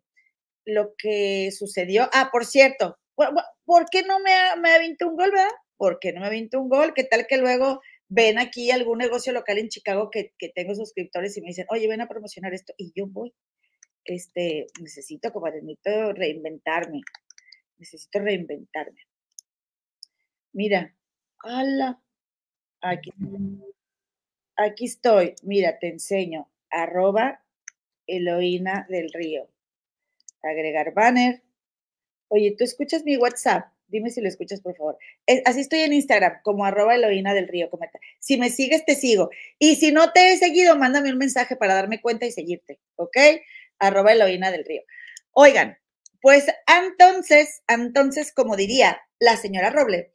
lo que sucedió. Ah, por cierto, ¿por qué no me, me aventó un gol, verdad? ¿Por qué no me aviento un gol? ¿Qué tal que luego ven aquí algún negocio local en Chicago que, tengo suscriptores y me dicen, oye, ven a promocionar esto? Y yo voy. Este, necesito, como necesito reinventarme. Necesito reinventarme. Mira, ala, aquí, aquí estoy. Mira, te enseño. Arroba Eloína del Río. Agregar banner. Oye, ¿tú escuchas mi WhatsApp? Dime si lo escuchas, por favor. así estoy en Instagram, como arroba Eloína del Río. Cometa. Si me sigues, te sigo. Y si no te he seguido, mándame un mensaje para darme cuenta y seguirte, ¿ok? Arroba Eloína del Río. Oigan, pues entonces, entonces, como diría la señora Roble,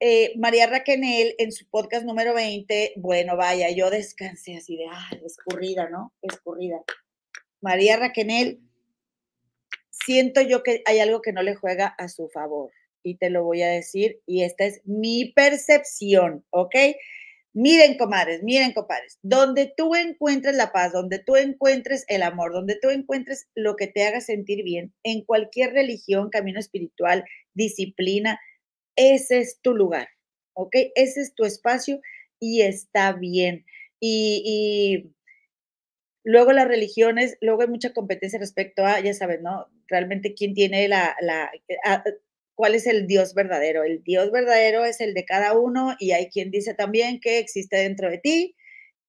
eh, María Raquenel en su podcast número 20, bueno, vaya, yo descansé así de, ah, escurrida, ¿no? Escurrida. María Raquenel, siento yo que hay algo que no le juega a su favor y te lo voy a decir, y esta es mi percepción, ¿ok? Miren, comadres, miren, compadres, donde tú encuentres la paz, donde tú encuentres el amor, donde tú encuentres lo que te haga sentir bien, en cualquier religión, camino espiritual, disciplina, ese es tu lugar, ¿ok? Ese es tu espacio y está bien. Y, luego las religiones, luego hay mucha competencia respecto a, ya sabes, ¿no? Realmente quién tiene la, la cuál es el Dios verdadero. El Dios verdadero es el de cada uno y hay quien dice también que existe dentro de ti.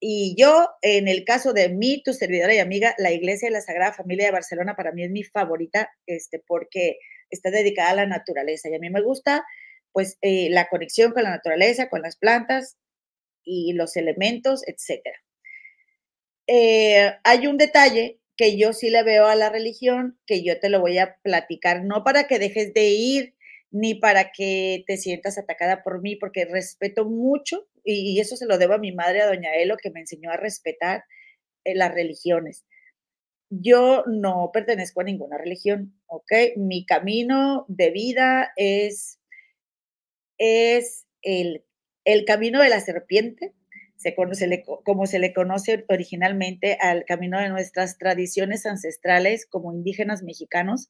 Y yo, en el caso de mí, tu servidora y amiga, la Iglesia de la Sagrada Familia de Barcelona para mí es mi favorita, este, porque está dedicada a la naturaleza y a mí me gusta, pues, eh, la conexión con la naturaleza, con las plantas y los elementos, etcétera. Eh, hay un detalle que yo sí le veo a la religión, que yo te lo voy a platicar, no para que dejes de ir, ni para que te sientas atacada por mí, porque respeto mucho, y, eso se lo debo a mi madre, a doña Elo, que me enseñó a respetar eh, las religiones. Yo no pertenezco a ninguna religión, ¿ok? Mi camino de vida es, es el, el camino de la serpiente, se conoce, como se le conoce originalmente al camino de nuestras tradiciones ancestrales como indígenas mexicanos,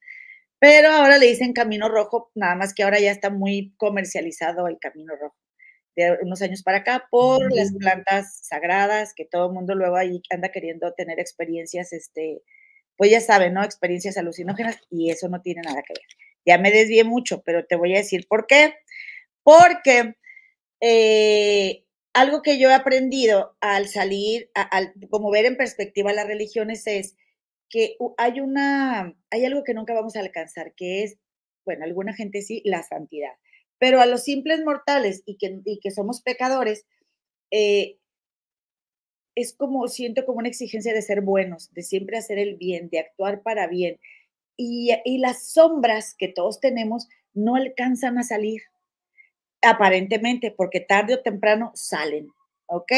pero ahora le dicen camino rojo, nada más que ahora ya está muy comercializado el camino rojo de unos años para acá por las plantas sagradas, que todo el mundo luego ahí anda queriendo tener experiencias, este, pues ya saben, ¿no? Experiencias alucinógenas y eso no tiene nada que ver. Ya me desvié mucho, pero te voy a decir por qué. Porque eh, algo que yo he aprendido al salir, al, como ver en perspectiva las religiones es que hay una, hay algo que nunca vamos a alcanzar, que es, bueno, alguna gente sí, la santidad. Pero a los simples mortales y que, que somos pecadores, eh, es como, siento como una exigencia de ser buenos, de siempre hacer el bien, de actuar para bien. y, y las sombras que todos tenemos no alcanzan a salir, aparentemente, porque tarde o temprano salen, ¿ok?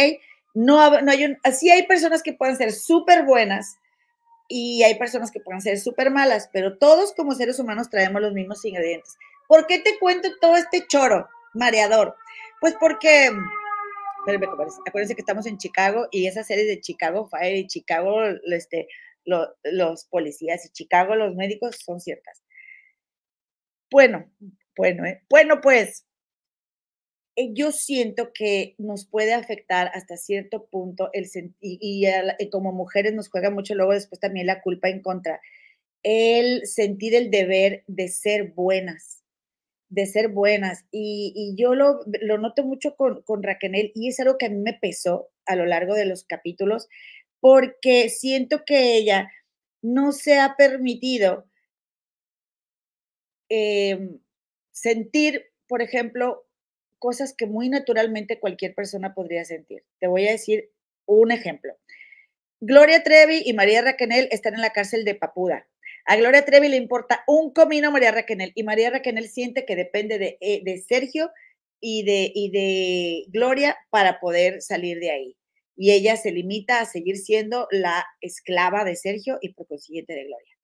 No, no hay así hay personas que pueden ser súper buenas y hay personas que pueden ser súper malas, pero todos como seres humanos traemos los mismos ingredientes. ¿Por qué te cuento todo este choro mareador? Pues porque, acuérdense que estamos en Chicago y esa serie de Chicago Fire y Chicago, este, los policías y Chicago, los médicos son ciertas. Bueno, bueno, ¿eh? bueno, pues yo siento que nos puede afectar hasta cierto punto el y, y, como mujeres nos juega mucho luego después también la culpa en contra, el sentir el deber de ser buenas, de ser buenas. Y, yo lo, lo, noto mucho con, con Raquel y es algo que a mí me pesó a lo largo de los capítulos porque siento que ella no se ha permitido Em, sentir, por ejemplo, cosas que muy naturalmente cualquier persona podría sentir. Te voy a decir un ejemplo. Gloria Trevi y María Raquenel están en la cárcel de Papuda. A Gloria Trevi le importa un comino María Raquenel y María Raquenel siente que depende de, eh, de Sergio y de, y de Gloria para poder salir de ahí. Y ella se limita a seguir siendo la esclava de Sergio y por consiguiente de Gloria.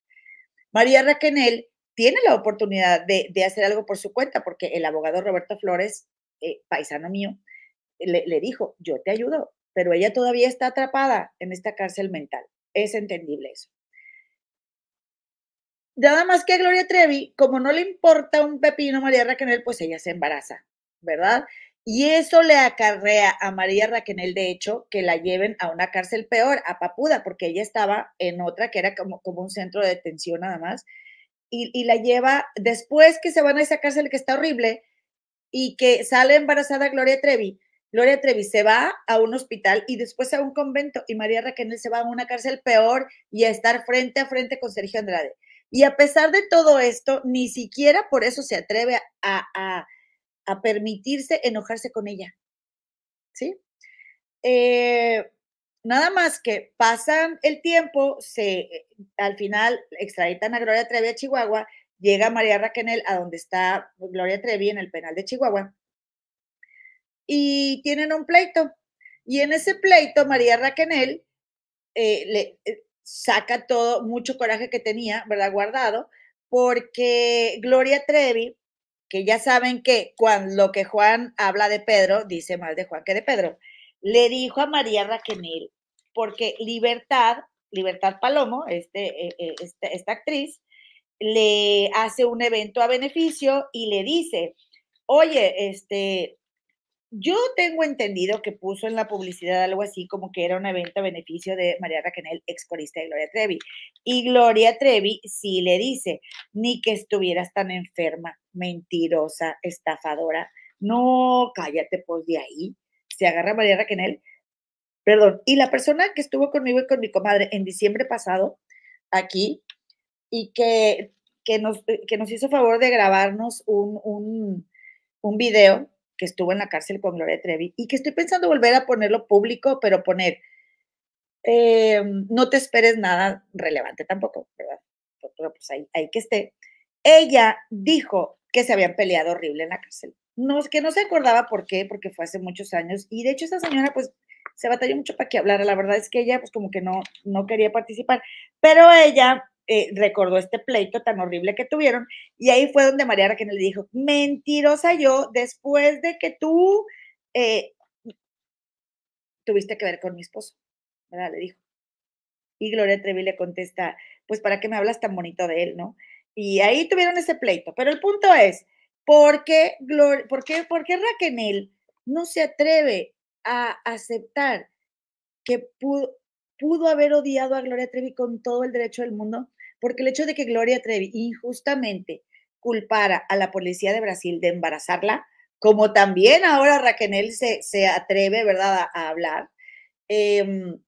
María Raquenel tiene la oportunidad de, hacer algo por su cuenta, porque el abogado Roberto Flores, eh, paisano mío, le, le, dijo, yo te ayudo, pero ella todavía está atrapada en esta cárcel mental. Es entendible eso. Nada más que Gloria Trevi, como no le importa un pepino a María Raquel, pues ella se embaraza, ¿verdad? Y eso le acarrea a María Raquel, de hecho, que la lleven a una cárcel peor, a Papuda, porque ella estaba en otra que era como, como un centro de detención nada más, y, la lleva después que se van a esa cárcel que está horrible y que sale embarazada Gloria Trevi. Gloria Trevi se va a un hospital y después a un convento y María Raquel se va a una cárcel peor y a estar frente a frente con Sergio Andrade. Y a pesar de todo esto, ni siquiera por eso se atreve a, permitirse enojarse con ella. ¿Sí? Eh, Nada más que pasan el tiempo, se, eh, al final extraditan a Gloria Trevi a Chihuahua, llega María Raquel a donde está Gloria Trevi en el penal de Chihuahua y tienen un pleito. Y en ese pleito, María Raquel eh, le eh, saca todo, mucho coraje que tenía, ¿verdad? Guardado, porque Gloria Trevi, que ya saben que cuando que Juan habla de Pedro, dice más de Juan que de Pedro, le dijo a María Raquel, porque Libertad, Libertad Palomo, este, eh, esta actriz, le hace un evento a beneficio y le dice, oye, este, yo tengo entendido que puso en la publicidad algo así como que era un evento a beneficio de María Raquel, ex corista de Gloria Trevi. Y Gloria Trevi sí le dice, ni que estuvieras tan enferma, mentirosa, estafadora. No, cállate pues de ahí. Se agarra María Raquel perdón, y la persona que estuvo conmigo y con mi comadre en diciembre pasado, aquí, y que, que, nos, que nos hizo favor de grabarnos un, un, un video que estuvo en la cárcel con Gloria Trevi y que estoy pensando volver a ponerlo público, pero poner, eh, no te esperes nada relevante tampoco, ¿verdad? Pero pues ahí, ahí que esté. Ella dijo que se habían peleado horrible en la cárcel. No, que no se acordaba por qué, porque fue hace muchos años. Y de hecho esa señora pues se batalló mucho para que hablara. La verdad es que ella, pues como que no, no quería participar, pero ella eh, recordó este pleito tan horrible que tuvieron y ahí fue donde María Raquel le dijo, mentirosa yo, después de que tú eh, tuviste que ver con mi esposo, ¿verdad? Le dijo. Y Gloria Trevi le contesta, pues ¿para qué me hablas tan bonito de él, no? Y ahí tuvieron ese pleito. Pero el punto es, ¿por qué, por qué, por qué Raquel no se atreve a aceptar que pudo, pudo haber odiado a Gloria Trevi con todo el derecho del mundo, porque el hecho de que Gloria Trevi injustamente culpara a la policía de Brasil de embarazarla, como también ahora Raquel se, se atreve, ¿verdad?, a, hablar, em,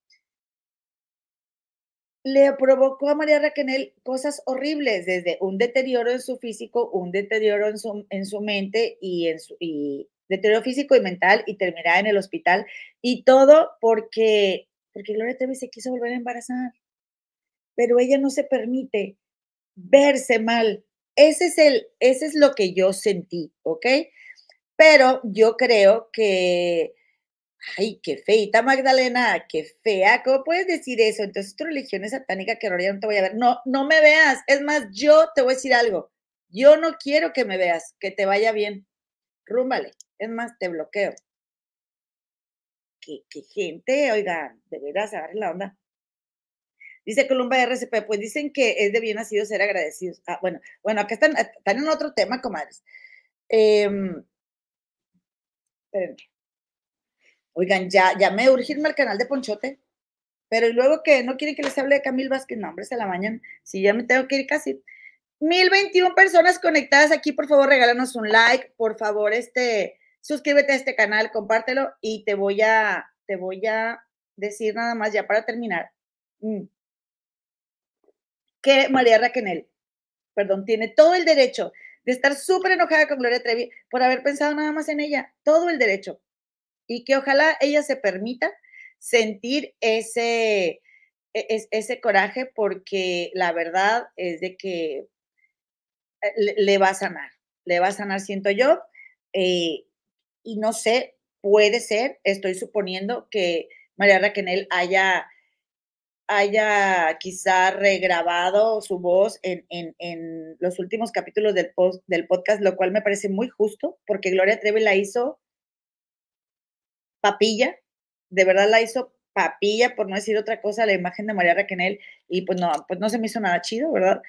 le provocó a María Raquel cosas horribles, desde un deterioro en su físico, un deterioro en su, en su mente y, en su, y, deterioro físico y mental y terminará en el hospital. Y todo porque, porque Gloria Trevi se quiso volver a embarazar. Pero ella no se permite verse mal. Ese es, el, ese es lo que yo sentí, ¿ok? Pero yo creo que, ay, qué feita Magdalena, qué fea, ¿cómo puedes decir eso? Entonces tu religión es satánica que ahora ya no te voy a ver. No, no me veas. Es más, yo te voy a decir algo. Yo no quiero que me veas, que te vaya bien. Rúmbale. Es más, te bloqueo. Qué gente, oiga, de veras, agarre la onda. Dice Columba RCP, pues dicen que es de bien nacido ser agradecidos. Ah, bueno, bueno, acá están, están en otro tema, comadres. Espérenme. Oigan, ya, ya me urge irme al canal de Ponchote, pero luego que no quieren que les hable de Camil Vázquez, no, hombre, se la bañan. Si ya me tengo que ir casi. 1021 personas conectadas aquí, por favor, regálanos un like, por favor, este, suscríbete a este canal, compártelo y te voy a, te voy a decir nada más ya para terminar. Mm que María Raquenel, perdón, tiene todo el derecho de estar súper enojada con Gloria Trevi por haber pensado nada más en ella, todo el derecho. Y que ojalá ella se permita sentir ese, e, ese coraje porque la verdad es de que eh, le, va a sanar, le va a sanar, siento yo. Eh, y no sé, puede ser, estoy suponiendo que María Raquenel haya haya quizá regrabado su voz en, los últimos capítulos del, post, del podcast, lo cual me parece muy justo, porque Gloria Trevi la hizo papilla, de verdad la hizo papilla, por no decir otra cosa, la imagen de María Raquenel, y pues no, pues no se me hizo nada chido, ¿verdad?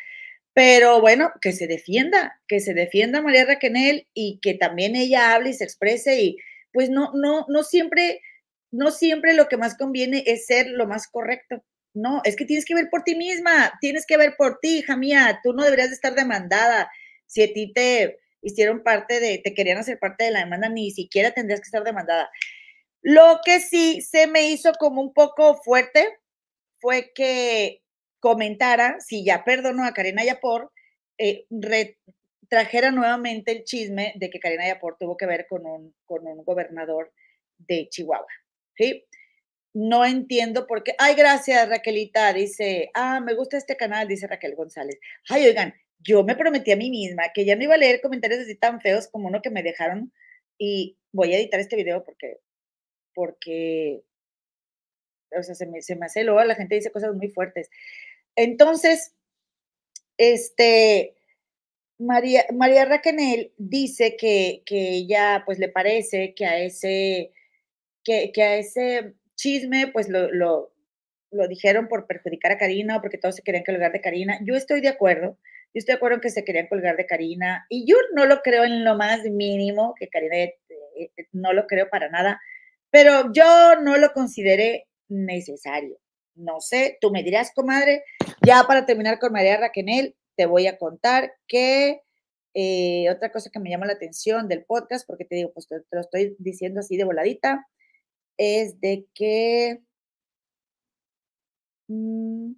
Pero bueno, que se defienda, que se defienda María Raquenel y que también ella hable y se exprese y pues no, no, no siempre, no siempre lo que más conviene es ser lo más correcto. No, es que tienes que ver por ti misma, tienes que ver por ti, hija mía, tú no deberías de estar demandada. Si a ti te hicieron parte de, te querían hacer parte de la demanda, ni siquiera tendrías que estar demandada. Lo que sí se me hizo como un poco fuerte fue que comentara, si ya perdonó a Karina Yapor, eh, trajera nuevamente el chisme de que Karina Yapor tuvo que ver con un, con un gobernador de Chihuahua. ¿sí? no entiendo por qué. Ay, gracias, Raquelita. Dice, ah, me gusta este canal, dice Raquel González. Ay, oigan, yo me prometí a mí misma que ya no iba a leer comentarios así tan feos como uno que me dejaron y voy a editar este video porque, porque, o sea, se me, se me hace luego, la gente dice cosas muy fuertes. Entonces, este, María, María Raquenel dice que, que ella, pues, le parece que a ese, que, que a ese chisme, pues lo, lo, dijeron por perjudicar a Karina o porque todos se querían colgar de Karina. Yo estoy de acuerdo, yo estoy de acuerdo en que se querían colgar de Karina y yo no lo creo en lo más mínimo, que Karina eh, eh, no lo creo para nada, pero yo no lo consideré necesario. No sé, tú me dirás, comadre, ya para terminar con María Raquenel, te voy a contar que eh, otra cosa que me llama la atención del podcast, porque te digo, pues te lo estoy diciendo así de voladita, es de que mm,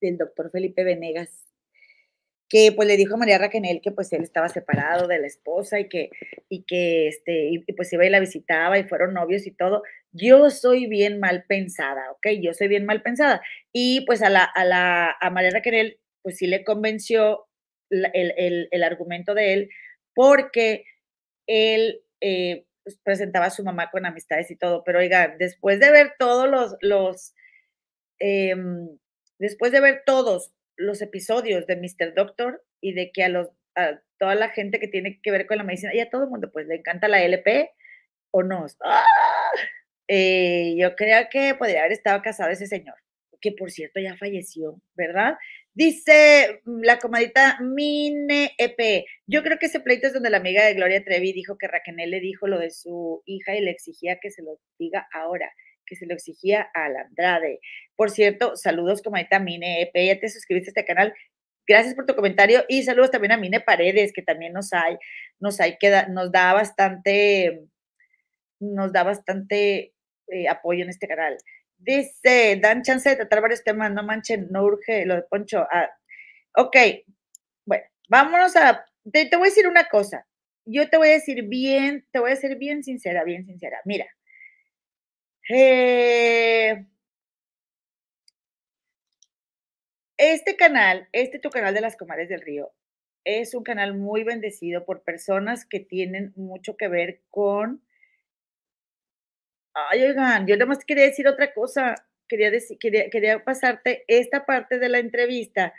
del doctor Felipe Venegas, que pues le dijo a María Raquenel que pues él estaba separado de la esposa y que, y que este, y, pues iba y la visitaba y fueron novios y todo. Yo soy bien mal pensada, ¿ok? Yo soy bien mal pensada. Y pues a la, a la, a pues sí le convenció el, el, argumento de él, porque él eh, pues, presentaba a su mamá con amistades y todo, pero oiga, después de ver todos los, los em, después de ver todos los episodios de Mr. Doctor y de que a los a toda la gente que tiene que ver con la medicina y a todo el mundo pues le encanta la LP o no. ¡Ah! Eh, yo creo que podría haber estado casado ese señor, que por cierto ya falleció, ¿verdad? Dice mm, la comadita Mine EP. Yo creo que ese pleito es donde la amiga de Gloria Trevi dijo que Raquel le dijo lo de su hija y le exigía que se lo diga ahora, que se lo exigía a la Andrade. Por cierto, saludos comadita Mine EP. Ya te suscribiste a este canal. Gracias por tu comentario y saludos también a Mine Paredes, que también nos hay, nos hay que nos da bastante, nos da bastante eh, apoyo en este canal. Dice, dan chance de tratar varios temas, no manchen, no urge lo de Poncho. Ah, ok, bueno, vámonos a, te, voy a decir una cosa. Yo te voy a decir bien, te voy a decir bien sincera, bien sincera. Mira, eh, Este canal, este tu canal de las comadres del río, es un canal muy bendecido por personas que tienen mucho que ver con... Ay, oigan, yo nada más quería decir otra cosa. Quería, decir, quería, quería pasarte esta parte de la entrevista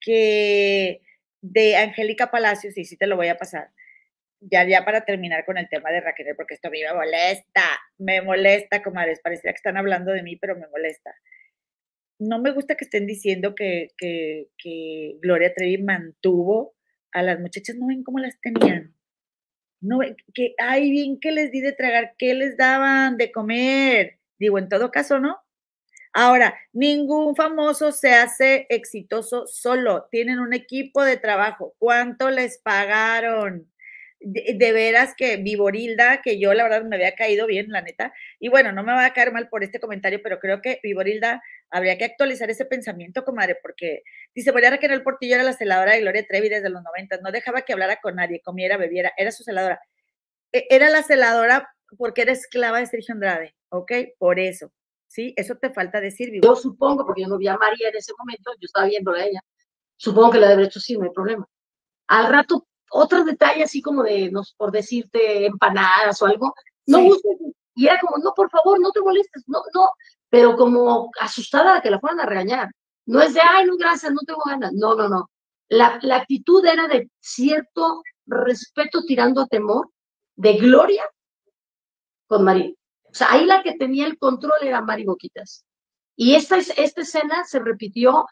que de Angélica Palacios, y sí te lo voy a pasar, ya, ya para terminar con el tema de Raquel, porque esto a mí me molesta, me molesta, comadres, parecía que están hablando de mí, pero me molesta. No me gusta que estén diciendo que, que, que Gloria Trevi mantuvo a las muchachas, no ven cómo las tenían. No ven, que, ay, bien que les di de tragar, ¿qué les daban de comer? Digo, en todo caso, ¿no? Ahora, ningún famoso se hace exitoso solo. Tienen un equipo de trabajo. ¿Cuánto les pagaron? De, veras que Viborilda, que yo la verdad me había caído bien, la neta. Y bueno, no me va a caer mal por este comentario, pero creo que Viborilda habría que actualizar ese pensamiento, comadre, porque dice, María Raquel Portillo era la celadora de Gloria Trevi desde los 90, no dejaba que hablara con nadie, comiera, bebiera, era su celadora. E, era la celadora porque era esclava de Sergio Andrade, ¿ok? Por eso. ¿sí? Eso te falta decir, Yo supongo, porque yo no vi a María en ese momento, yo estaba viendo a ella, supongo que la de hecho sí, no hay problema. Al rato, otro detalle así como de, no, por decirte, empanadas o algo, no Y era como, no, por favor, no te molestes, no, no, pero como asustada de que la fueran a regañar. No es de, ay, no, gracias, no tengo ganas. No, no, no. La, la actitud era de cierto respeto tirando a temor, de gloria con María. O sea, ahí la que tenía el control era Mari Boquitas. Y esta, esta escena se repitió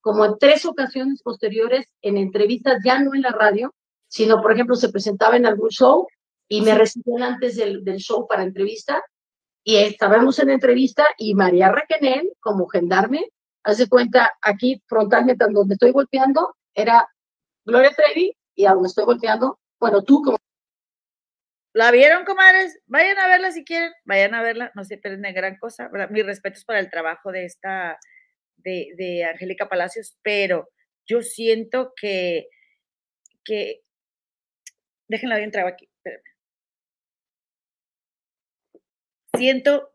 como en tres ocasiones posteriores en entrevistas, ya no en la radio, sino, por ejemplo, se presentaba en algún show y me recibían antes del, del, show para entrevista y estábamos en entrevista y María Requenel, como gendarme, hace cuenta aquí frontalmente donde estoy golpeando, era Gloria Trevi y a donde estoy golpeando, bueno, tú como ¿La vieron, comadres? Vayan a verla si quieren, vayan a verla, no se pierden de gran cosa. Mis respetos para el trabajo de esta, de, de Angélica Palacios, pero yo siento que, que, déjenla bien trago aquí, Siento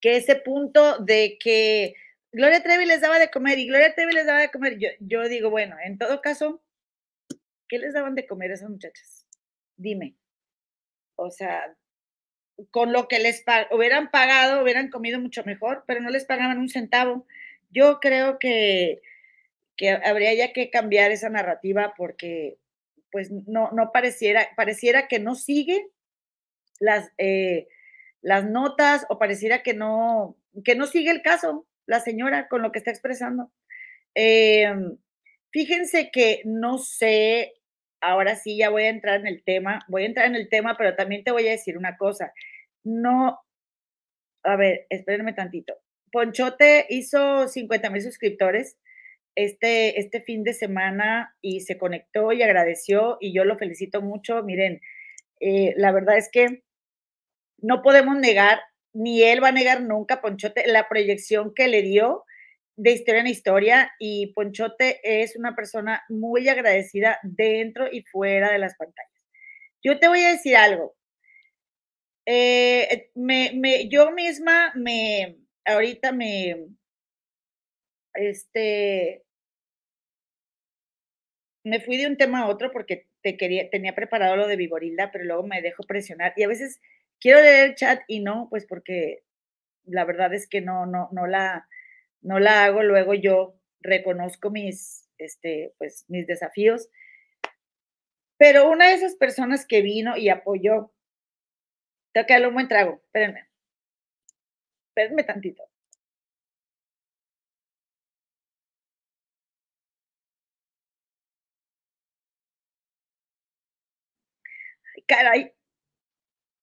que ese punto de que Gloria Trevi les daba de comer y Gloria Trevi les daba de comer, yo, yo digo, bueno, en todo caso, ¿qué les daban de comer a esas muchachas? Dime o sea, con lo que les hubieran pagado, hubieran comido mucho mejor, pero no les pagaban un centavo. Yo creo que, que habría ya que cambiar esa narrativa porque pues no, no pareciera, pareciera que no sigue las, eh, las notas o pareciera que no, que no sigue el caso la señora con lo que está expresando. Em, fíjense que no sé ahora sí ya voy a entrar en el tema, voy a entrar en el tema, pero también te voy a decir una cosa. No, a ver, espérenme tantito. Ponchote hizo 50 mil suscriptores este, este fin de semana y se conectó y agradeció y yo lo felicito mucho. Miren, eh, la verdad es que no podemos negar, ni él va a negar nunca, Ponchote, la proyección que le dio de historia en historia y Ponchote es una persona muy agradecida dentro y fuera de las pantallas. Yo te voy a decir algo. Eh, me, yo misma me, ahorita me, este, me fui de un tema a otro porque te quería, tenía preparado lo de Viborilda, pero luego me dejo presionar y a veces quiero leer el chat y no, pues porque la verdad es que no, no, no la, no la hago, luego yo reconozco mis, este, pues, mis desafíos. Pero una de esas personas que vino y apoyó, tengo que darle un buen trago, espérenme, espérenme tantito. Ay, caray,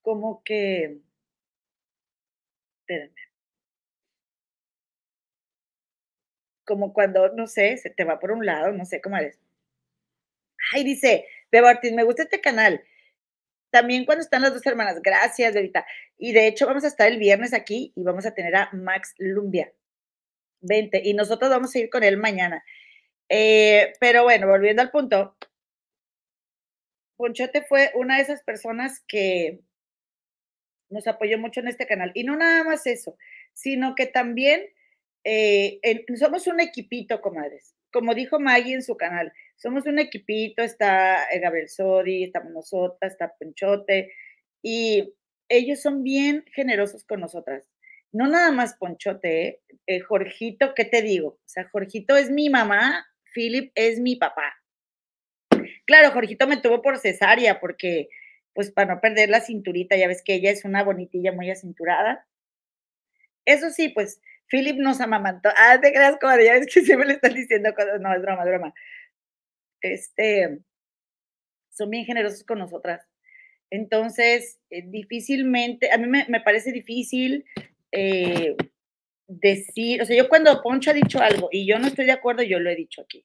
como que, espérenme. como cuando, no sé, se te va por un lado, no sé cómo es. Ay, dice, Beba Ortiz, me gusta este canal. También cuando están las dos hermanas. Gracias, Bebita. Y de hecho vamos a estar el viernes aquí y vamos a tener a Max Lumbia. Vente. Y nosotros vamos a ir con él mañana. Eh, pero bueno, volviendo al punto. Ponchote fue una de esas personas que nos apoyó mucho en este canal. Y no nada más eso, sino que también eh, somos un equipito, comadres. como dijo Maggie en su canal, somos un equipito, está eh, Gabriel Sodi, estamos nosotras, está Ponchote, y ellos son bien generosos con nosotras. No nada más Ponchote, ¿eh? Eh, Jorgito, ¿qué te digo? O sea, Jorgito es mi mamá, Philip es mi papá. Claro, Jorgito me tuvo por cesárea porque, pues, para no perder la cinturita, ya ves que ella es una bonitilla muy acinturada. Eso sí, pues, Philip nos amamantó. Ah, te creas, comadre, ya ves que siempre le están diciendo cosas. No, es broma, es broma. Este, son bien generosos con nosotras. Entonces, eh, difícilmente, a mí me, me parece difícil eh, decir, o sea, yo cuando Poncho ha dicho algo y yo no estoy de acuerdo, yo lo he dicho aquí.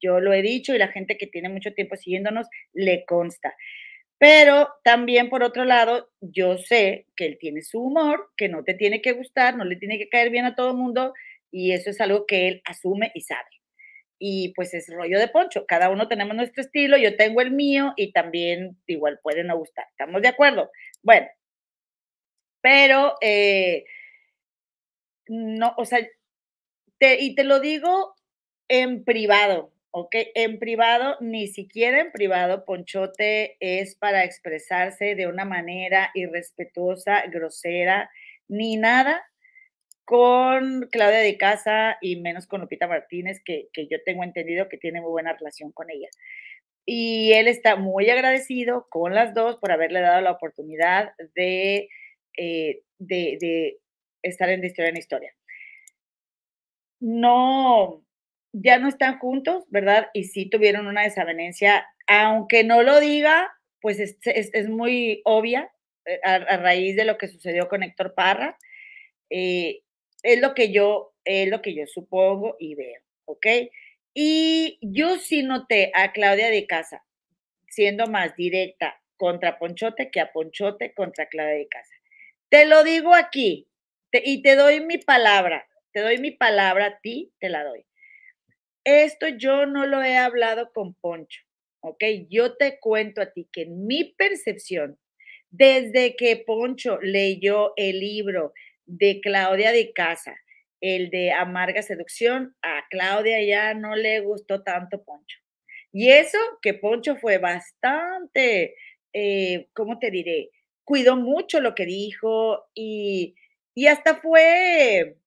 Yo lo he dicho y la gente que tiene mucho tiempo siguiéndonos le consta. Pero también, por otro lado, yo sé que él tiene su humor, que no te tiene que gustar, no le tiene que caer bien a todo el mundo, y eso es algo que él asume y sabe. Y pues es rollo de poncho, cada uno tenemos nuestro estilo, yo tengo el mío y también igual puede no gustar. ¿Estamos de acuerdo? Bueno, pero eh, no, o sea, y te lo digo en privado, ¿ok? En privado, ni siquiera en privado, Ponchote es para expresarse de una manera irrespetuosa, grosera, ni nada con Claudia de Casa y menos con Lupita Martínez, que, yo tengo entendido que tiene muy buena relación con ella. Y él está muy agradecido con las dos por haberle dado la oportunidad de, eh, de estar en de historia en historia. No, ya no están juntos, ¿verdad? Y sí tuvieron una desavenencia, aunque no lo diga, pues es, es, muy obvia eh, a, raíz de lo que sucedió con Héctor Parra. Eh, es lo que yo, es lo que yo supongo y veo, ¿ok? Y yo sí noté a Claudia de Casa siendo más directa contra Ponchote que a Ponchote contra Claudia de Casa. Te lo digo aquí y te doy mi palabra, te doy mi palabra a ti, te la doy. Esto yo no lo he hablado con Poncho, ¿ok? Yo te cuento a ti que en mi percepción, desde que Poncho leyó el libro de Claudia de Casa, el de Amarga Seducción, a Claudia ya no le gustó tanto Poncho. Y eso que Poncho fue bastante, eh, ¿cómo te diré? Cuidó mucho lo que dijo y, y hasta fue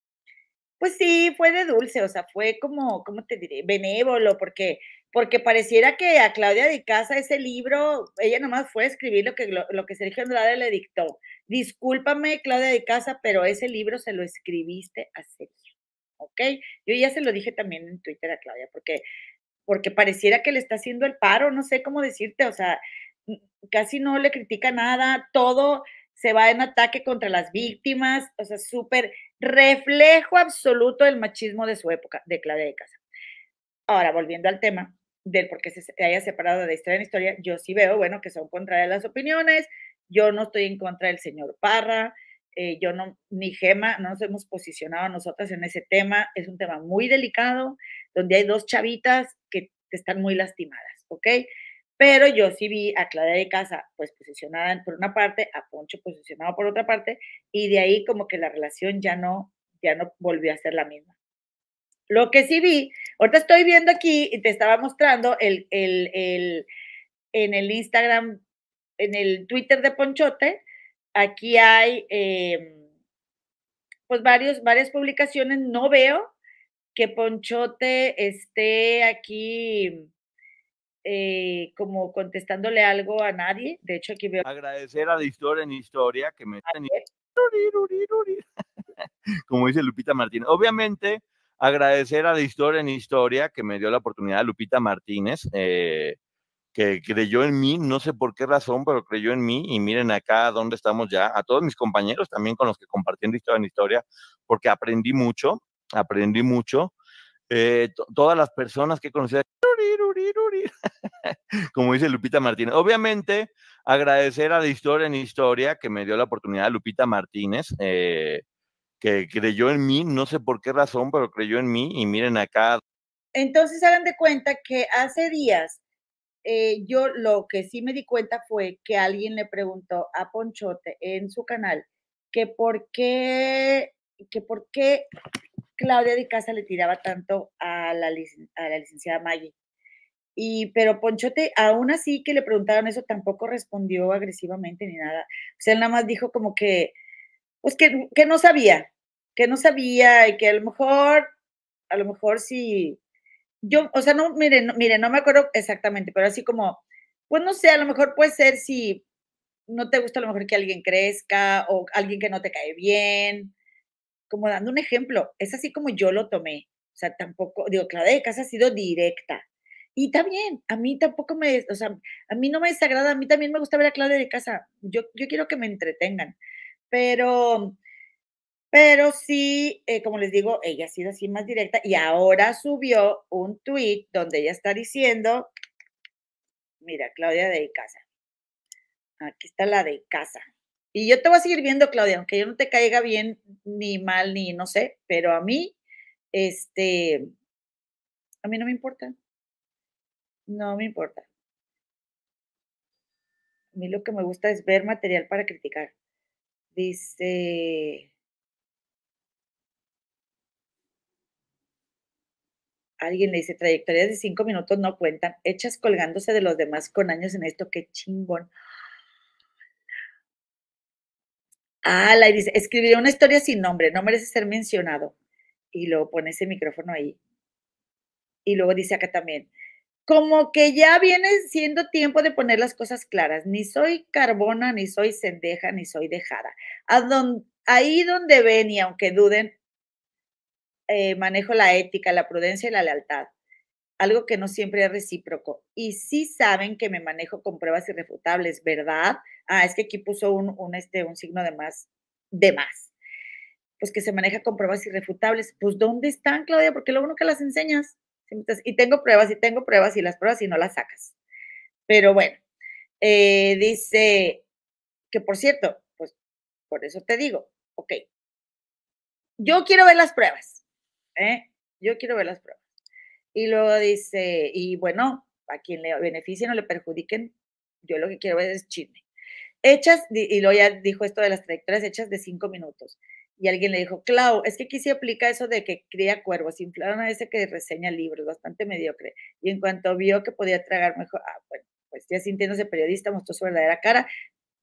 pues sí, fue de dulce, o sea, fue como, ¿cómo te diré? Benévolo, porque, porque pareciera que a Claudia de Casa ese libro, ella nomás fue a escribir lo que, lo, que Sergio Andrade le dictó. Discúlpame, Claudia de Casa, pero ese libro se lo escribiste a Sergio, ¿ok? Yo ya se lo dije también en Twitter a Claudia, porque, porque pareciera que le está haciendo el paro, no sé cómo decirte, o sea, casi no le critica nada, todo se va en ataque contra las víctimas, o sea, súper reflejo absoluto del machismo de su época, de Claudia de Casa. Ahora, volviendo al tema del por qué se haya separado de historia en historia, yo sí veo, bueno, que son contrarias las opiniones, yo no estoy en contra del señor Parra, eh, yo no, ni Gema, no nos hemos posicionado nosotras en ese tema, es un tema muy delicado, donde hay dos chavitas que están muy lastimadas, ¿ok? Pero yo sí vi a Claudia de Casa, pues posicionada por una parte, a Poncho posicionado por otra parte, y de ahí como que la relación ya no, ya no volvió a ser la misma. Lo que sí vi, ahorita estoy viendo aquí y te estaba mostrando el, el, el, en el Instagram, en el Twitter de Ponchote, aquí hay em, pues varios, varias publicaciones, no veo que Ponchote esté aquí eh, como contestándole algo a nadie. De hecho, aquí veo. Agradecer a la historia en historia que me. como dice Lupita Martínez. Obviamente, agradecer a la historia en historia que me dio la oportunidad Lupita Martínez. Eh, que creyó en mí, no sé por qué razón, pero creyó en mí y miren acá dónde estamos ya, a todos mis compañeros también con los que compartiendo historia en historia, porque aprendí mucho, aprendí mucho. Eh, todas las personas que conocí como dice Lupita Martínez. Obviamente, agradecer a la historia en historia que me dio la oportunidad Lupita Martínez, eh, que creyó en mí, no sé por qué razón, pero creyó en mí y miren acá. Entonces, hagan de cuenta que hace días eh, yo lo que sí me di cuenta fue que alguien le preguntó a Ponchote en su canal que por qué, que por qué Claudia de Casa le tiraba tanto a la, a la licenciada Maggie. Y, pero Ponchote, aún así que le preguntaron eso, tampoco respondió agresivamente ni nada. O sea, él nada más dijo como que, pues que, que no sabía, que no sabía y que a lo mejor, a lo mejor sí, yo, o sea, no, miren, no, miren, no me acuerdo exactamente, pero así como, pues no sé, a lo mejor puede ser si no te gusta a lo mejor que alguien crezca o alguien que no te cae bien, como dando un ejemplo, es así como yo lo tomé. O sea, tampoco, digo, Claudia de Casa ha sido directa. Y está bien, a mí tampoco me, o sea, a mí no me desagrada, a mí también me gusta ver a Claudia de Casa. Yo, yo quiero que me entretengan. Pero, pero sí, eh, como les digo, ella ha sido así más directa y ahora subió un tweet donde ella está diciendo, mira, Claudia de Casa. Aquí está la de casa. Y yo te voy a seguir viendo, Claudia, aunque yo no te caiga bien ni mal, ni no sé, pero a mí, este, a mí no me importa. No me importa. A mí lo que me gusta es ver material para criticar. Dice, alguien le dice, trayectorias de cinco minutos no cuentan, hechas colgándose de los demás con años en esto, qué chingón. Ah, la dice, escribiría una historia sin nombre, no merece ser mencionado. Y luego pone ese micrófono ahí. Y luego dice acá también, como que ya viene siendo tiempo de poner las cosas claras. Ni soy carbona, ni soy cendeja, ni soy dejada. ahí donde ven y aunque duden, eh, manejo la ética, la prudencia y la lealtad algo que no siempre es recíproco. Y sí saben que me manejo con pruebas irrefutables, ¿verdad? Ah, es que aquí puso un, un, este, un signo de más, de más. Pues que se maneja con pruebas irrefutables. Pues ¿dónde están, Claudia? Porque luego nunca las enseñas. Y tengo pruebas, y tengo pruebas, y las pruebas y no las sacas. Pero bueno, eh, dice que por cierto, pues por eso te digo, ok, yo quiero ver las pruebas, ¿eh? Yo quiero ver las pruebas. Y luego dice, y bueno, a quien le beneficien o le perjudiquen, yo lo que quiero ver es chisme. Hechas, y luego ya dijo esto de las trayectorias hechas de cinco minutos. Y alguien le dijo, Clau, es que aquí se aplica eso de que cría cuervos. Inflaron a ese que reseña libros, bastante mediocre. Y en cuanto vio que podía tragar mejor, ah, bueno, pues ya sintiéndose periodista, mostró su verdadera cara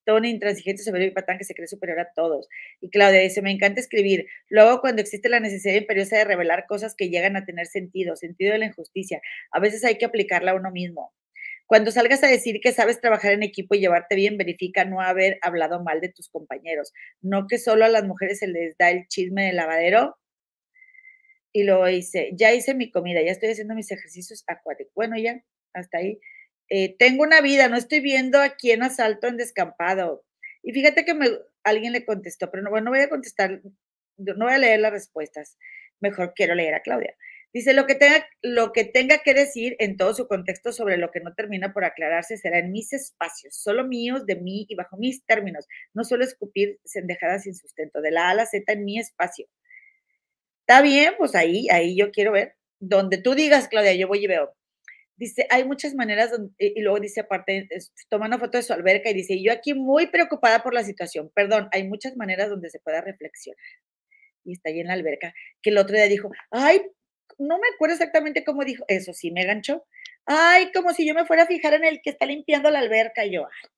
Tony, intransigente, severo y patán que se cree superior a todos. Y Claudia dice, me encanta escribir. Luego, cuando existe la necesidad imperiosa de revelar cosas que llegan a tener sentido, sentido de la injusticia, a veces hay que aplicarla a uno mismo. Cuando salgas a decir que sabes trabajar en equipo y llevarte bien, verifica no haber hablado mal de tus compañeros. No que solo a las mujeres se les da el chisme del lavadero. Y luego dice, ya hice mi comida, ya estoy haciendo mis ejercicios acuáticos. Bueno, ya, hasta ahí. Eh, tengo una vida, no estoy viendo a quién asalto en descampado. Y fíjate que alguien le contestó, pero no, bueno, no voy a contestar, no voy a leer las respuestas. Mejor quiero leer a Claudia. Dice, lo que, tenga, lo que tenga que decir en todo su contexto sobre lo que no termina por aclararse será en mis espacios, solo míos, de mí y bajo mis términos. No suelo escupir sendejadas sin sustento, de la A la Z en mi espacio. Está bien, pues ahí, ahí yo quiero ver. Donde tú digas, Claudia, yo voy y veo. Dice, hay muchas maneras, y luego dice aparte, toma una foto de su alberca y dice, yo aquí muy preocupada por la situación, perdón, hay muchas maneras donde se pueda reflexionar. Y está ahí en la alberca, que el otro día dijo, ay, no me acuerdo exactamente cómo dijo, eso sí me ganchó, ay, como si yo me fuera a fijar en el que está limpiando la alberca, y yo, ay,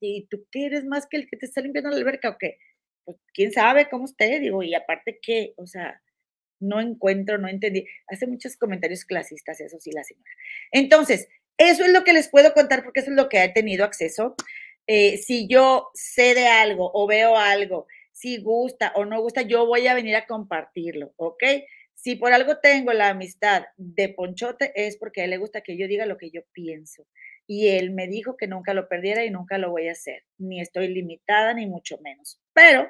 ¿y tú qué eres más que el que te está limpiando la alberca o qué? Pues quién sabe cómo usted, digo, y aparte qué, o sea, no encuentro, no entendí. Hace muchos comentarios clasistas, eso sí, la señora. Entonces, eso es lo que les puedo contar porque eso es lo que he tenido acceso. Eh, si yo sé de algo o veo algo, si gusta o no gusta, yo voy a venir a compartirlo, ¿ok? Si por algo tengo la amistad de Ponchote es porque a él le gusta que yo diga lo que yo pienso. Y él me dijo que nunca lo perdiera y nunca lo voy a hacer. Ni estoy limitada, ni mucho menos. Pero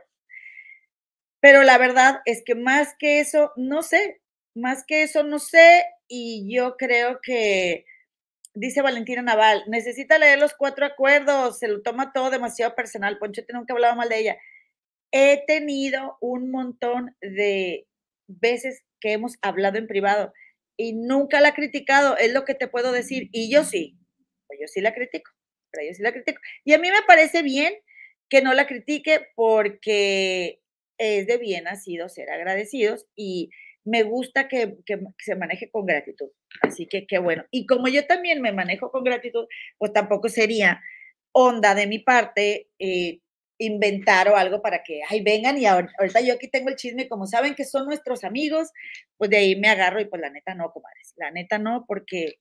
pero la verdad es que más que eso, no sé, más que eso, no sé, y yo creo que, dice Valentina Naval, necesita leer los cuatro acuerdos, se lo toma todo demasiado personal, Ponchete nunca hablaba mal de ella. He tenido un montón de veces que hemos hablado en privado y nunca la he criticado, es lo que te puedo decir, y yo sí, pues yo sí la critico, pero yo sí la critico. Y a mí me parece bien que no la critique porque es de bien nacido ser agradecidos y me gusta que, que, se maneje con gratitud. Así que qué bueno. Y como yo también me manejo con gratitud, pues tampoco sería onda de mi parte eh, inventar o algo para que, ay, vengan y ahorita yo aquí tengo el chisme, como saben que son nuestros amigos, pues de ahí me agarro y pues la neta no, comadres, la neta no, porque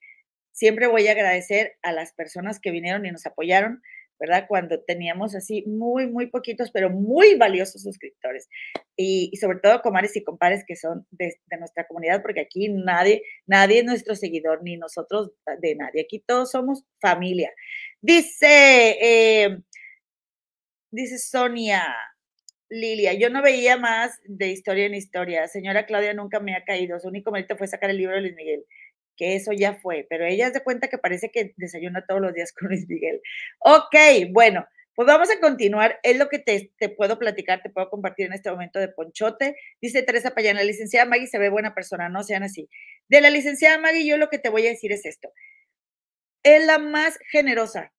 siempre voy a agradecer a las personas que vinieron y nos apoyaron, ¿verdad? Cuando teníamos así muy, muy poquitos, pero muy valiosos suscriptores. Y, sobre todo comares y compares que son de, nuestra comunidad, porque aquí nadie, nadie es nuestro seguidor, ni nosotros de nadie. Aquí todos somos familia. Dice, eh, dice Sonia, Lilia, yo no veía más de historia en historia. Señora Claudia nunca me ha caído. Su único mérito fue sacar el libro de Luis Miguel que eso ya fue, pero ella se cuenta que parece que desayuna todos los días con Luis Miguel. Ok, bueno, pues vamos a continuar. Es lo que te, puedo platicar, te puedo compartir en este momento de Ponchote. Dice Teresa Payán, la licenciada Maggie se ve buena persona, no sean así. De la licenciada Maggie, yo lo que te voy a decir es esto. Es la más generosa.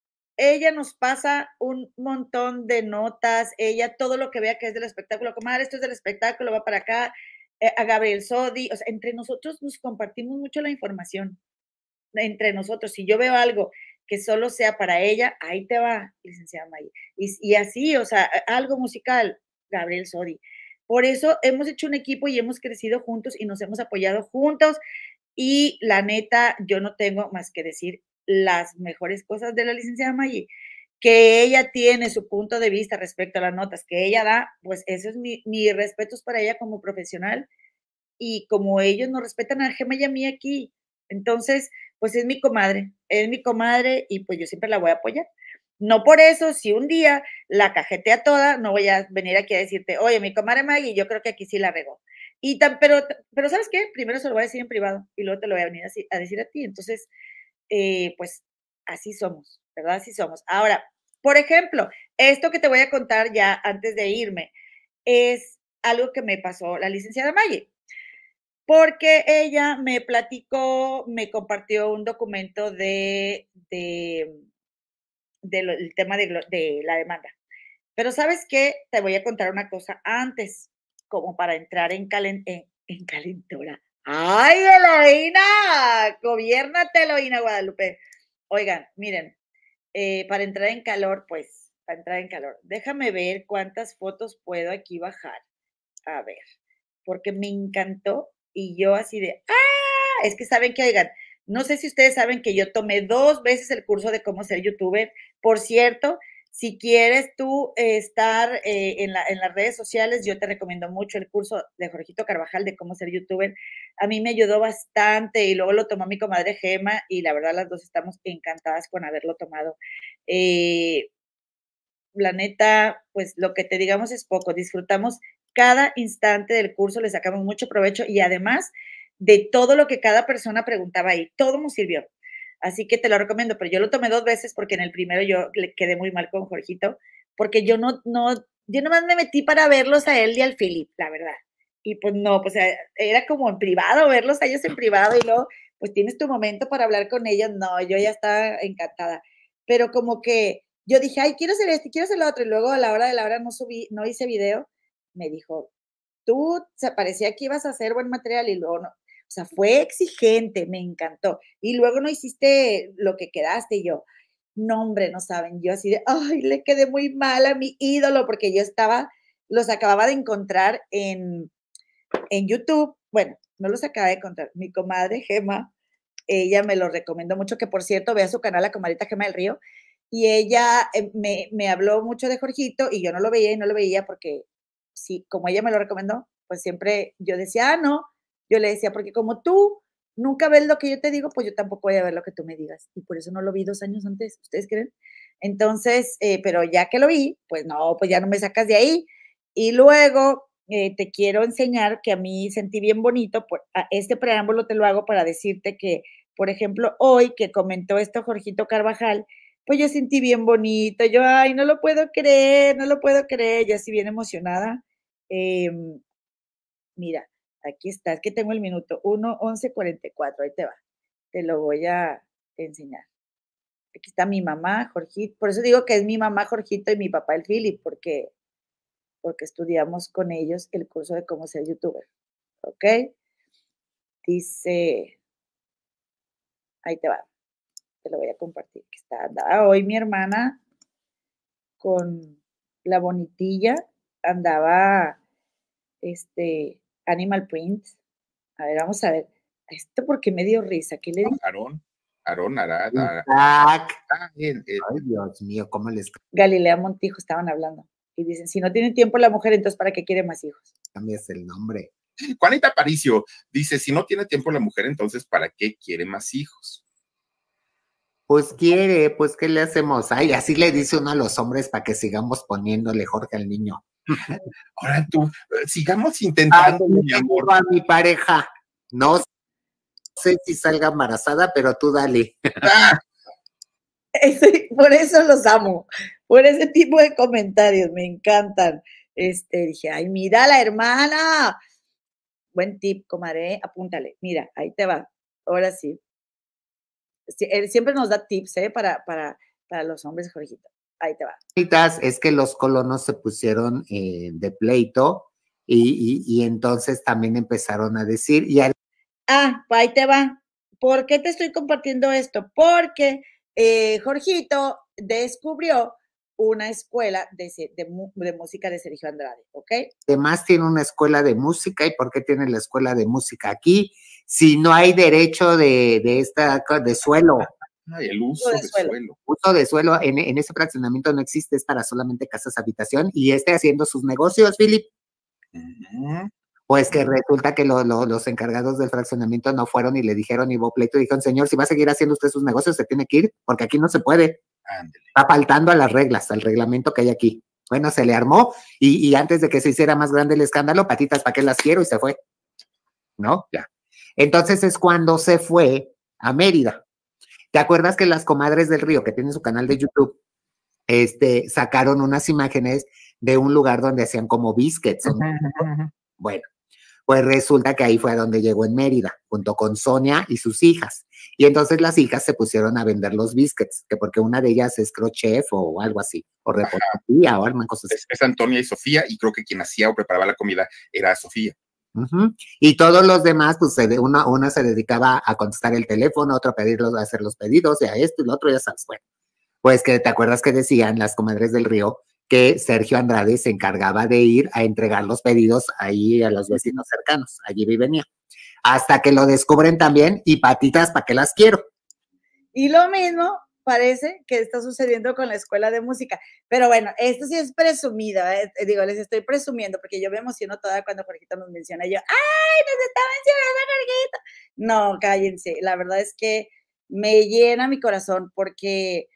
Ella nos pasa un montón de notas, ella todo lo que vea que es del espectáculo, comadre, esto es del espectáculo, va para acá, eh, a Gabriel Sodi, o sea, entre nosotros nos compartimos mucho la información, entre nosotros. Si yo veo algo que solo sea para ella, ahí te va, licenciada May. Y, y así, o sea, algo musical, Gabriel Sodi. Por eso hemos hecho un equipo y hemos crecido juntos y nos hemos apoyado juntos. Y la neta, yo no tengo más que decir las mejores cosas de la licenciada May que ella tiene su punto de vista respecto a las notas que ella da, pues eso es mi, respeto para ella como profesional y como ellos nos respetan a Gema y a aquí. Entonces, pues es mi comadre, es mi comadre y pues yo siempre la voy a apoyar. No por eso, si un día la cajetea toda, no voy a venir aquí a decirte, oye, mi comadre Maggie, yo creo que aquí sí la regó. Y tan, pero, pero ¿sabes qué? Primero se lo voy a decir en privado y luego te lo voy a venir a, decir a ti. Entonces, eh, pues así somos, ¿verdad? Así somos. Ahora, por ejemplo, esto que te voy a contar ya antes de irme es algo que me pasó la licenciada Maye, porque ella me platicó, me compartió un documento de, tema de, la demanda. Pero sabes qué, te voy a contar una cosa antes, como para entrar en, en, calentura. ¡Ay, Eloína! Gobiérnate, Eloína Guadalupe. Oigan, miren, eh, para entrar en calor, pues, para entrar en calor. Déjame ver cuántas fotos puedo aquí bajar. A ver, porque me encantó y yo así de, ah, es que saben que, oigan, no sé si ustedes saben que yo tomé dos veces el curso de cómo ser youtuber. Por cierto, si quieres tú estar eh, en, las redes sociales, yo te recomiendo mucho el curso de Jorgito Carvajal de cómo ser youtuber. A mí me ayudó bastante y luego lo tomó mi comadre Gema y la verdad las dos estamos encantadas con haberlo tomado. Eh, la neta, pues lo que te digamos es poco. Disfrutamos cada instante del curso, le sacamos mucho provecho y además de todo lo que cada persona preguntaba ahí, todo nos sirvió. Así que te lo recomiendo, pero yo lo tomé dos veces porque en el primero yo le quedé muy mal con Jorgito, porque yo no, no, yo nomás me metí para verlos a él y al Philip, la verdad. Y pues no, pues eh, era como en privado, verlos a ellos en privado y luego, pues tienes tu momento para hablar con ellos. No, yo ya estaba encantada. Pero como que yo dije, ay, quiero hacer este, quiero hacer lo otro. Y luego a la hora de la hora no subí, no hice video. Me dijo, tú se parecía que ibas a hacer buen material y luego no. O sea, fue exigente, me encantó. Y luego no hiciste lo que quedaste y yo, no, hombre, no saben, yo así de, ay, le quedé muy mal a mi ídolo porque yo estaba, los acababa de encontrar en, en YouTube. Bueno, no los acaba de encontrar. Mi comadre Gema, ella me lo recomendó mucho, que por cierto, vea su canal, la comadita Gema del Río, y ella eh, me, me habló mucho de Jorgito y yo no lo veía y no lo veía porque, sí, como ella me lo recomendó, pues siempre yo decía, ah, no, yo le decía, porque como tú nunca ves lo que yo te digo, pues yo tampoco voy a ver lo que tú me digas. Y por eso no lo vi dos años antes, ¿ustedes creen? Entonces, eh, pero ya que lo vi, pues no, pues ya no me sacas de ahí. Y luego eh, te quiero enseñar que a mí sentí bien bonito, por, este preámbulo te lo hago para decirte que, por ejemplo, hoy que comentó esto Jorgito Carvajal, pues yo sentí bien bonito, yo, ay, no lo puedo creer, no lo puedo creer, yo así bien emocionada. Em, mira, Aquí está, es que tengo el minuto 1, 11, 44, ahí te va. Te lo voy a enseñar. Aquí está mi mamá, Jorgito. Por eso digo que es mi mamá, Jorgito, y mi papá, el Philip, porque porque estudiamos con ellos el curso de cómo ser youtuber. ¿Ok? Dice, ahí te va, te lo voy a compartir. Que está andaba hoy mi hermana con la bonitilla, andaba este Animal Print. A ver, vamos a ver. Esto porque me dio risa. ¿Qué le digo? Aarón, Aarón Arada. Ay, Dios mío, ¿cómo les Galilea Montijo estaban hablando. Y dicen, si no tiene tiempo la mujer, entonces ¿para qué quiere más hijos? cambias el nombre? Juanita Aparicio dice, si no tiene tiempo la mujer, entonces ¿para qué quiere más hijos? Pues quiere, pues ¿qué le hacemos? Ay, así le dice uno a los hombres para que sigamos poniéndole Jorge al niño. Ahora tú, eh, sigamos intentando, mi amor. a mi pareja, no sé si salga embarazada, pero tú dale. Ah, Ese- por eso los amo, por ese tipo de comentarios, me encantan. Este, dije, ay, mira la hermana. Buen tip, comadre, apúntale. Mira, ahí te va. Ahora sí. Sí, Él siempre nos da tips, ¿eh? Para, para, para los hombres, Jorgito. Ahí te va. Es que los colonos se pusieron eh, de pleito y, y- y entonces también empezaron a decir, y al- Ah, ahí te va. ¿Por qué te estoy compartiendo esto? Porque eh, Jorgito descubrió una escuela de, de de música de Sergio Andrade, ¿ok? además tiene una escuela de música, ¿y por qué tiene la escuela de música aquí? Si no hay derecho de, de esta, de suelo, ay, el uso de de suelo. suelo. uso de suelo en, en ese fraccionamiento no existe, es para solamente casas habitación y esté haciendo sus negocios, Philip. Pues que resulta que lo- lo- los encargados del fraccionamiento no fueron y le dijeron y hubo pleito y dijeron, señor, si va a seguir haciendo usted sus negocios, se tiene que ir, porque aquí no se puede. Ándele. Está faltando a las reglas, al reglamento que hay aquí. Bueno, se le armó y, y antes de que se hiciera más grande el escándalo, patitas, ¿para qué las quiero? Y se fue. ¿No? Ya. Entonces es cuando se fue a Mérida. ¿Te acuerdas que las comadres del río, que tienen su canal de YouTube, este, sacaron unas imágenes de un lugar donde hacían como biscuits? ¿no? Bueno, pues resulta que ahí fue a donde llegó en Mérida, junto con Sonia y sus hijas. Y entonces las hijas se pusieron a vender los biscuits, que porque una de ellas es crochet o algo así, o repostería o cosas así. Es, es Antonia y Sofía, y creo que quien hacía o preparaba la comida era Sofía. Y todos los demás, pues se de- una, una se dedicaba a contestar el teléfono, otro a pedirlos, a hacer los pedidos, y a esto y lo otro, ya sabes. Bueno, pues que te acuerdas que decían las comadres del río que Sergio Andrade se encargaba de ir a entregar los pedidos ahí a los vecinos cercanos, allí venía. Hasta que lo descubren también, y patitas, ¿para qué las quiero? Y lo mismo parece que está sucediendo con la escuela de música. Pero bueno, esto sí es presumido, ¿eh? Eh, digo, les estoy presumiendo porque yo me emociono toda cuando Jorgito nos menciona. Yo, ¡ay, nos está mencionando Jorgito! No, cállense. La verdad es que me llena mi corazón porque,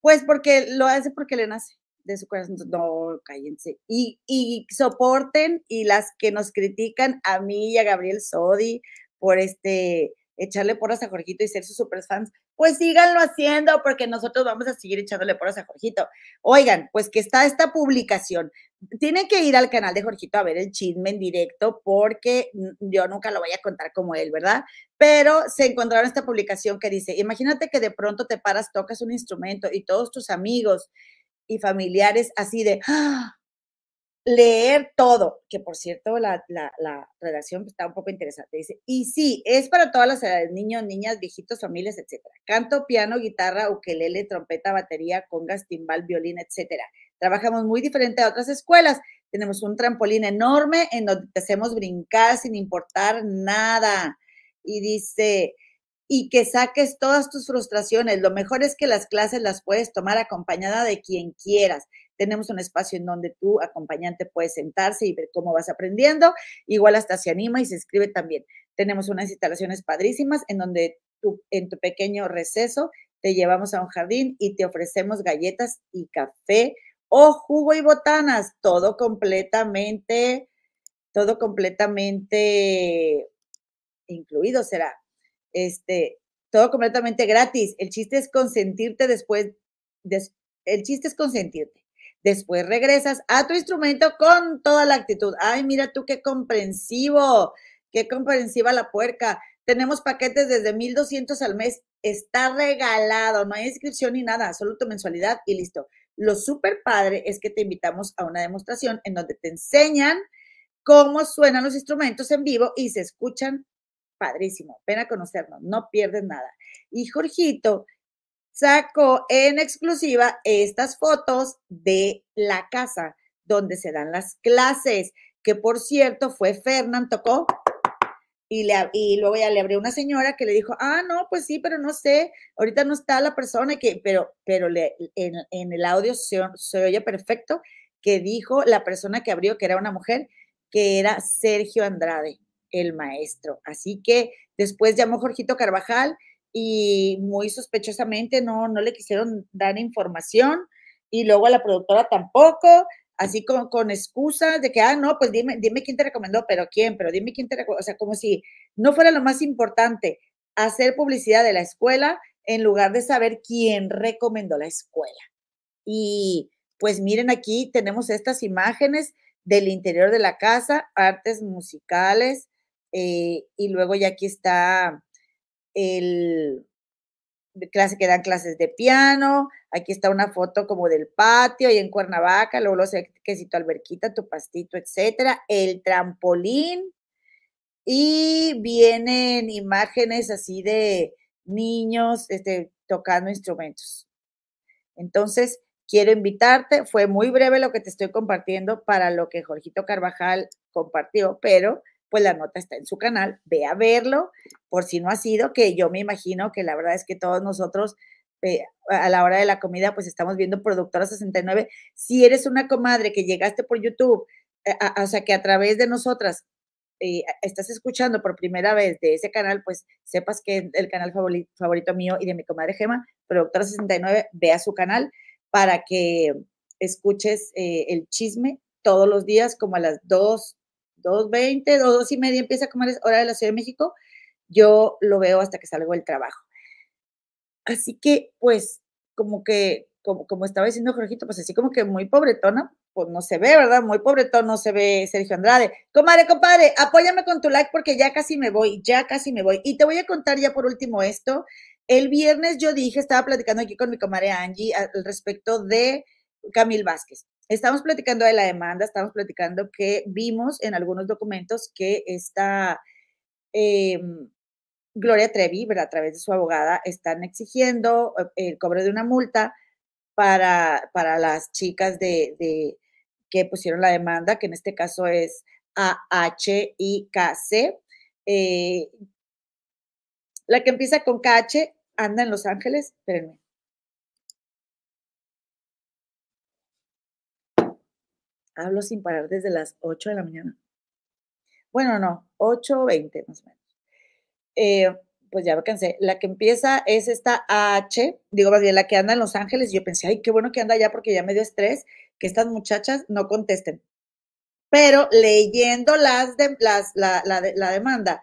pues porque lo hace porque le nace de su corazón. No, cállense. Y, y soporten y las que nos critican a mí y a Gabriel Sodi por este echarle porras a Jorgito y ser sus super fans, pues síganlo haciendo porque nosotros vamos a seguir echándole porras a Jorgito. Oigan, pues que está esta publicación. Tienen que ir al canal de Jorgito a ver el chisme en directo porque yo nunca lo voy a contar como él, ¿verdad? Pero se encontraron esta publicación que dice, imagínate que de pronto te paras, tocas un instrumento y todos tus amigos y familiares así de ¡ah! Leer todo, que por cierto la, la, la redacción está un poco interesante. Dice, y sí, es para todas las edades, niños, niñas, viejitos, familias, etcétera. Canto, piano, guitarra, ukelele, trompeta, batería, congas, timbal, violín, etcétera. Trabajamos muy diferente a otras escuelas. Tenemos un trampolín enorme en donde te hacemos brincar sin importar nada. Y dice, y que saques todas tus frustraciones. Lo mejor es que las clases las puedes tomar acompañada de quien quieras. Tenemos un espacio en donde tu acompañante puede sentarse y ver cómo vas aprendiendo. Igual hasta se anima y se escribe también. Tenemos unas instalaciones padrísimas en donde tú, en tu pequeño receso te llevamos a un jardín y te ofrecemos galletas y café o jugo y botanas. Todo completamente, todo completamente incluido será. Este, todo completamente gratis. El chiste es consentirte después, des, el chiste es consentirte. Después regresas a tu instrumento con toda la actitud. Ay, mira tú qué comprensivo, qué comprensiva la puerca. Tenemos paquetes desde 1200 al mes. Está regalado, no hay inscripción ni nada, solo tu mensualidad y listo. Lo súper padre es que te invitamos a una demostración en donde te enseñan cómo suenan los instrumentos en vivo y se escuchan padrísimo. Pena conocernos, no pierdes nada. Y Jorgito sacó en exclusiva estas fotos de la casa donde se dan las clases, que por cierto fue Fernán tocó y, le, y luego ya le abrió una señora que le dijo, ah, no, pues sí, pero no sé, ahorita no está la persona, que, pero, pero le, en, el audio se, se oye perfecto que dijo la persona que abrió, que era una mujer, que era Sergio Andrade, el maestro. Así que después llamó Jorgito Carvajal y muy sospechosamente no, no le quisieron dar información y luego a la productora tampoco, así con, con excusas de que, ah, no, pues dime, dime quién te recomendó, pero quién, pero dime quién te recomendó, o sea, como si no fuera lo más importante hacer publicidad de la escuela en lugar de saber quién recomendó la escuela. Y pues miren aquí tenemos estas imágenes del interior de la casa, artes musicales, eh, y luego ya aquí está el clase que dan clases de piano, aquí está una foto como del patio y en Cuernavaca, luego lo sé que tu alberquita, tu pastito, etcétera, el trampolín y vienen imágenes así de niños este, tocando instrumentos. Entonces, quiero invitarte, fue muy breve lo que te estoy compartiendo para lo que Jorgito Carvajal compartió, pero pues la nota está en su canal, ve a verlo, por si no ha sido, que yo me imagino que la verdad es que todos nosotros eh, a la hora de la comida, pues estamos viendo Productora 69. Si eres una comadre que llegaste por YouTube, eh, o sea, que a través de nosotras eh, estás escuchando por primera vez de ese canal, pues sepas que el canal favorito, mío y de mi comadre Gema, Productora 69, ve a su canal para que escuches el chisme todos los días, como a las 2, 2.20, 2, y media empieza como es hora de la Ciudad de México. Yo lo veo hasta que salgo del trabajo. Así que, pues, como que, como, como estaba diciendo Jorgito, pues así como que muy pobretona, pues no se ve, ¿verdad? Muy pobretón, no se ve Sergio Andrade. Comadre, compadre, apóyame con tu like porque ya casi me voy, ya casi me voy. Y te voy a contar ya por último esto. El viernes yo dije, estaba platicando aquí con mi comadre Angie al respecto de Camil Vázquez. Estamos platicando de la demanda, estamos platicando que vimos en algunos documentos que esta eh, Gloria Trevi, a través de su abogada, están exigiendo eh, el cobro de una multa para, para las chicas de, que pusieron la demanda, que en este caso es AH y KC. Eh, la que empieza con KH anda en Los Ángeles, espérenme. Hablo sin parar desde las 8 de la mañana. Bueno, no, 8.20 más o menos. Eh, pues ya me cansé. La que empieza es esta H, digo más la que anda en Los Ángeles. Yo pensé, ay, qué bueno que anda allá porque ya me dio estrés que estas muchachas no contesten. Pero leyendo las de, las, la, la, la demanda,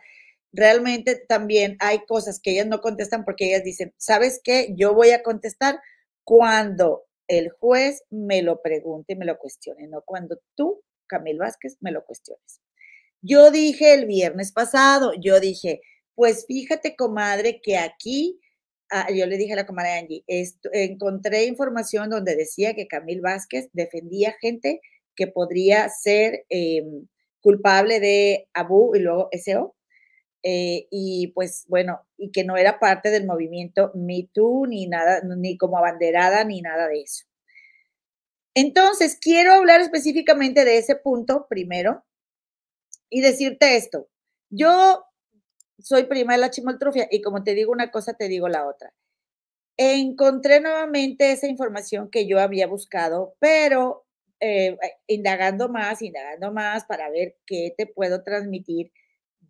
realmente también hay cosas que ellas no contestan porque ellas dicen, ¿sabes qué? Yo voy a contestar cuando el juez me lo pregunte y me lo cuestione, no cuando tú, Camil Vázquez, me lo cuestiones. Yo dije el viernes pasado, yo dije, pues fíjate, comadre, que aquí, ah, yo le dije a la comadre Angie, encontré información donde decía que Camil Vázquez defendía gente que podría ser em, culpable de Abu y luego SO. Eh, y pues bueno, y que no era parte del movimiento Me Too, ni nada, ni como abanderada, ni nada de eso. Entonces, quiero hablar específicamente de ese punto primero y decirte esto. Yo soy prima de la chimoltrufia y como te digo una cosa, te digo la otra. Encontré nuevamente esa información que yo había buscado, pero eh, indagando más, indagando más para ver qué te puedo transmitir,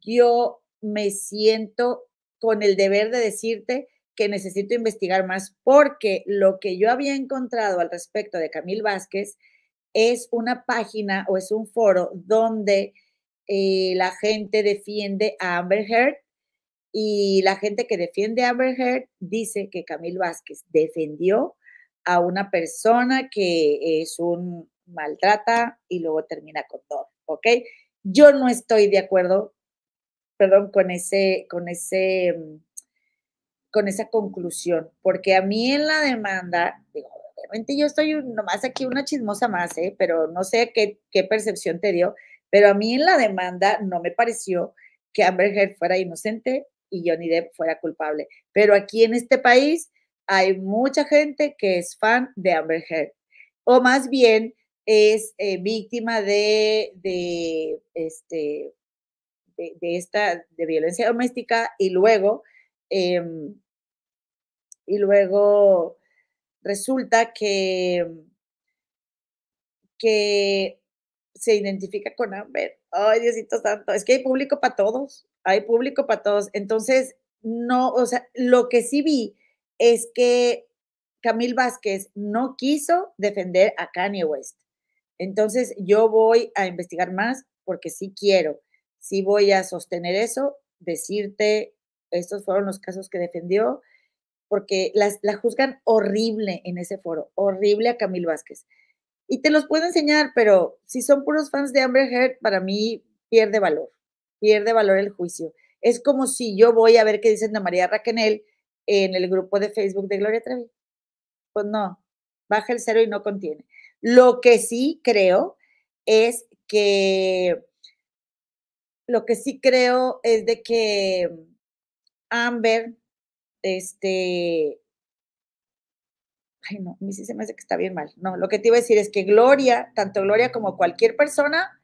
yo me siento con el deber de decirte que necesito investigar más porque lo que yo había encontrado al respecto de Camil Vázquez es una página o es un foro donde eh, la gente defiende a Amber Heard y la gente que defiende a Amber Heard dice que Camil Vázquez defendió a una persona que es un maltrata y luego termina con todo, ¿ok? Yo no estoy de acuerdo, perdón, con ese, con ese, con esa conclusión, porque a mí en la demanda, digo, obviamente yo estoy nomás aquí una chismosa más, ¿eh? pero no sé qué, qué percepción te dio, pero a mí en la demanda no me pareció que Amber Heard fuera inocente y Johnny Depp fuera culpable. Pero aquí en este país hay mucha gente que es fan de Amber Heard, o más bien es eh, víctima de, de, este, de, esta de violencia doméstica y luego em, y luego resulta que que se identifica con Amber. Ay, Diosito santo, es que hay público para todos, hay público para todos. Entonces, no, o sea, lo que sí vi es que Camil Vázquez no quiso defender a Kanye West. Entonces, yo voy a investigar más porque sí quiero, sí voy a sostener eso, decirte, estos fueron los casos que defendió, porque las, la juzgan horrible en ese foro, horrible a Camil Vázquez. Y te los puedo enseñar, pero si son puros fans de Amber Heard, para mí pierde valor, pierde valor el juicio. Es como si yo voy a ver qué dicen de María Raquenel en el grupo de Facebook de Gloria Trevi. Pues no, baja el cero y no contiene. Lo que sí creo es que, lo que sí creo es de que Amber, este, ay no, a mí sí se me hace que está bien mal. No, lo que te iba a decir es que Gloria, tanto Gloria como cualquier persona,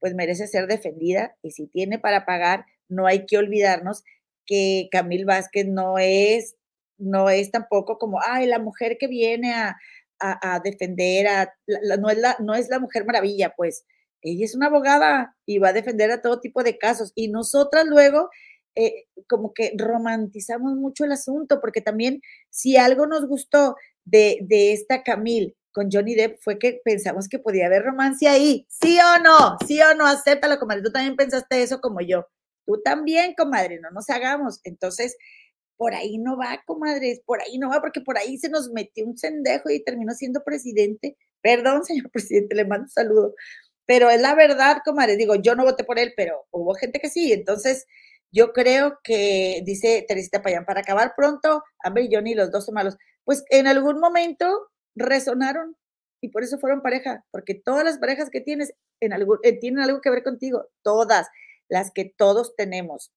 pues merece ser defendida y si tiene para pagar, no hay que olvidarnos que Camil Vázquez no es, no es tampoco como, ay, la mujer que viene a, a, defender, a, no, es la, no es la mujer maravilla, pues ella es una abogada y va a defender a todo tipo de casos. Y nosotras luego, eh, como que romantizamos mucho el asunto, porque también si algo nos gustó de, de esta Camil con Johnny Depp fue que pensamos que podía haber romance ahí. ¿Sí o no? ¿Sí o no? Acéptalo, comadre. Tú también pensaste eso como yo. Tú también, comadre, no nos hagamos. Entonces, por ahí no va, comadres, por ahí no va, porque por ahí se nos metió un cendejo y terminó siendo presidente. Perdón, señor presidente, le mando un saludo. Pero es la verdad, comadre. Digo, yo no voté por él, pero hubo gente que sí. Entonces, yo creo que, dice Teresita Payán, para acabar pronto, Amber y Johnny, los dos son malos. Pues en algún momento resonaron y por eso fueron pareja, porque todas las parejas que tienes en algo, eh, tienen algo que ver contigo, todas las que todos tenemos.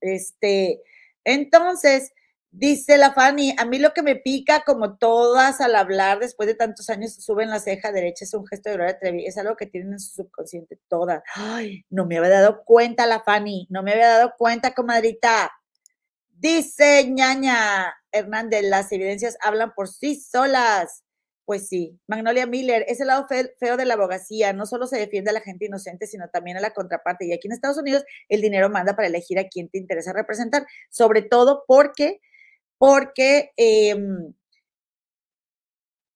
Este, entonces, dice la Fanny, a mí lo que me pica, como todas al hablar después de tantos años, suben la ceja derecha, es un gesto de Gloria Trevi, es algo que tienen en su subconsciente todas. Ay, no me había dado cuenta la Fanny, no me había dado cuenta, comadrita. Dice ñaña Hernández, las evidencias hablan por sí solas. Pues sí, Magnolia Miller, es el lado feo de la abogacía, no solo se defiende a la gente inocente, sino también a la contraparte. Y aquí en Estados Unidos el dinero manda para elegir a quién te interesa representar, sobre todo porque, porque, eh,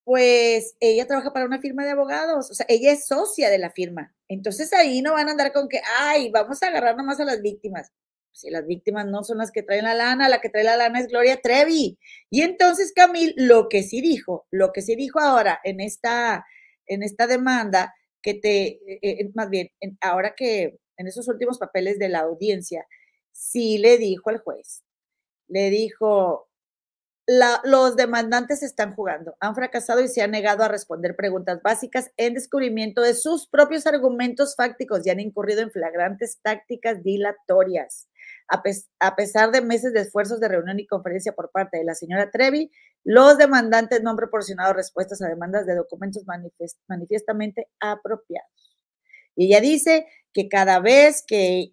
pues ella trabaja para una firma de abogados, o sea, ella es socia de la firma. Entonces ahí no van a andar con que, ay, vamos a agarrar nomás a las víctimas si las víctimas no son las que traen la lana, la que trae la lana es Gloria Trevi. Y entonces Camil lo que sí dijo, lo que sí dijo ahora en esta, en esta demanda, que te, eh, más bien, en, ahora que en esos últimos papeles de la audiencia, sí le dijo al juez, le dijo, la, los demandantes están jugando, han fracasado y se han negado a responder preguntas básicas en descubrimiento de sus propios argumentos fácticos y han incurrido en flagrantes tácticas dilatorias. A, pes a, pesar de meses de esfuerzos de reunión y conferencia por parte de la señora Trevi, los demandantes no han proporcionado respuestas a demandas de documentos manifiestamente apropiados. Y ella dice que cada vez que,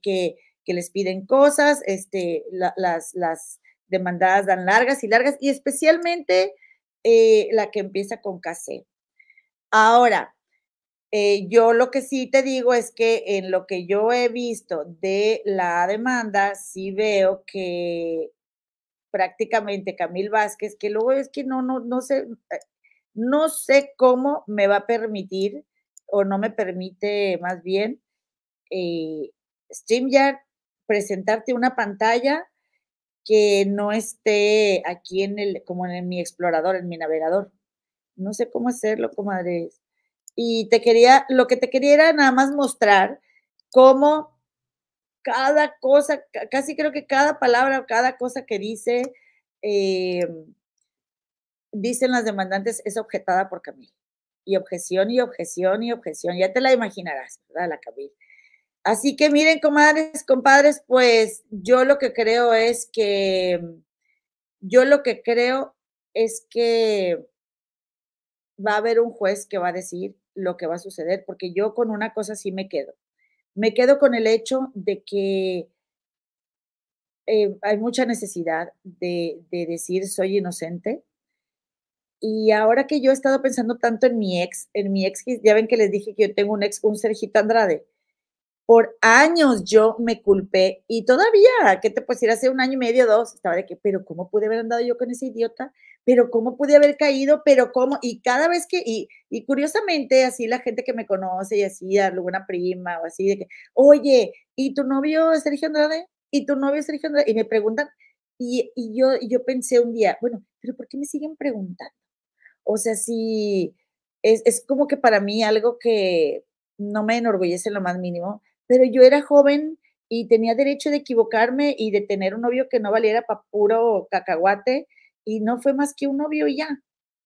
les piden cosas, este, la, las, las demandadas dan largas y largas, y especialmente eh, la que empieza con casé. Ahora, eh, yo lo que sí te digo es que en lo que yo he visto de la demanda, sí veo que prácticamente Camil Vázquez, que luego es que no, no, no sé, no sé cómo me va a permitir o no me permite más bien eh, StreamYard presentarte una pantalla que no esté aquí en el, como en mi explorador, en mi navegador. No sé cómo hacerlo, comadres y te quería, lo que te quería era nada más mostrar cómo cada cosa, casi creo que cada palabra, cada cosa que dice, eh, dicen las demandantes, es objetada por Camil. Y objeción y objeción y objeción. Ya te la imaginarás, ¿verdad? La Camil. Así que miren, comadres, compadres, pues yo lo que creo es que, yo lo que creo es que va a haber un juez que va a decir lo que va a suceder, porque yo con una cosa sí me quedo. Me quedo con el hecho de que eh, hay mucha necesidad de, de decir soy inocente. Y ahora que yo he estado pensando tanto en mi ex, en mi ex, ya ven que les dije que yo tengo un ex, un Sergito Andrade. Por años yo me culpé y todavía, ¿qué te puedo decir? Hace un año y medio, dos, estaba de que, pero ¿cómo pude haber andado yo con ese idiota? Pero ¿cómo pude haber caído? Pero ¿cómo? Y cada vez que, y, y curiosamente, así la gente que me conoce y así, alguna prima o así, de que, oye, ¿y tu novio Sergio Andrade? ¿Y tu novio Sergio Andrade? Y me preguntan, y, y yo, y yo pensé un día, bueno, pero ¿por qué me siguen preguntando? O sea, sí, es, es como que para mí algo que no me enorgullece en lo más mínimo, pero yo era joven y tenía derecho de equivocarme y de tener un novio que no valiera para puro cacahuate y no fue más que un novio y ya.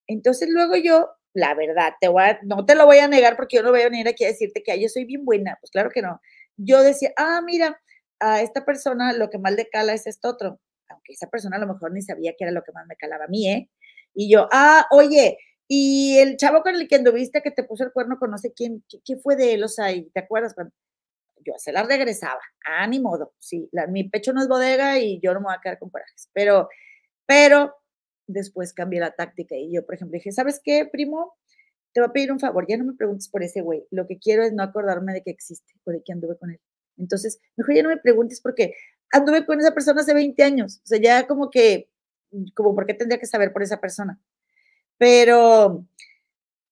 Entonces luego yo, la verdad, te voy a, no te lo voy a negar porque yo no voy a venir aquí a decirte que yo soy bien buena, pues claro que no. Yo decía, ah, mira, a esta persona lo que más le cala es esto otro, aunque esa persona a lo mejor ni sabía que era lo que más me calaba a mí, ¿eh? Y yo, ah, oye, y el chavo con el que anduviste que te puso el cuerno con no sé quién, ¿qué, fue de él? O sea, ¿te acuerdas cuando? Yo se la regresaba, a mi modo, sí, mi pecho no es bodega y yo no me voy a quedar con corajes, pero, pero después cambié la táctica y yo, por ejemplo, dije, ¿sabes qué, primo? Te voy a pedir un favor, ya no me preguntes por ese güey, lo que quiero es no acordarme de que existe o de que anduve con él. Entonces, mejor ya no me preguntes porque anduve con esa persona hace 20 años, o sea, ya como que, como, ¿por qué tendría que saber por esa persona? Pero,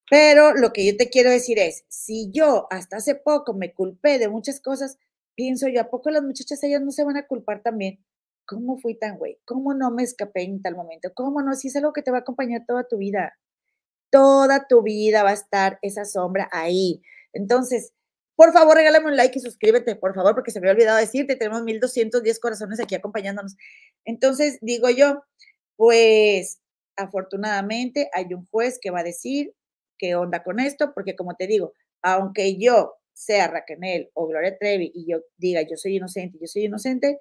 pero lo que yo te quiero decir es, si yo hasta hace poco me culpé de muchas cosas, pienso yo, ¿a poco las muchachas ellas no se van a culpar también? ¿Cómo fui tan güey? ¿Cómo no me escapé en tal momento? ¿Cómo no? Si es algo que te va a acompañar toda tu vida. Toda tu vida va a estar esa sombra ahí. Entonces, por favor, regálame un like y suscríbete, por favor, porque se me había olvidado decirte, tenemos 1210 corazones aquí acompañándonos. Entonces, digo yo, pues afortunadamente hay un juez que va a decir, qué onda con esto, porque como te digo, aunque yo sea Raquel o Gloria Trevi y yo diga yo soy inocente, yo soy inocente,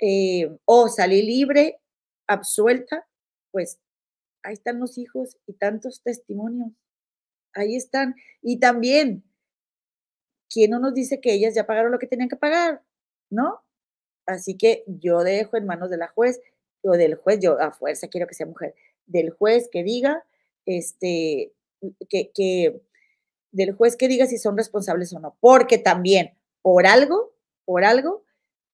eh, o salí libre, absuelta, pues ahí están los hijos y tantos testimonios. Ahí están. Y también, ¿quién no nos dice que ellas ya pagaron lo que tenían que pagar? ¿No? Así que yo dejo en manos de la juez o del juez, yo a fuerza quiero que sea mujer, del juez que diga, este, que, del juez que diga si son responsables o no, porque también por algo, por algo,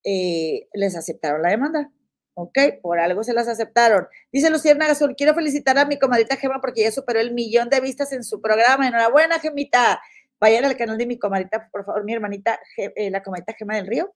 eh, les aceptaron la demanda. ¿Ok? Por algo se las aceptaron. Dice Luciana Gasol, quiero felicitar a mi comadita Gema porque ya superó el millón de vistas en su programa. Enhorabuena, Gemita. Vayan al canal de mi comadita, por favor, mi hermanita, eh, la comadita Gema del Río,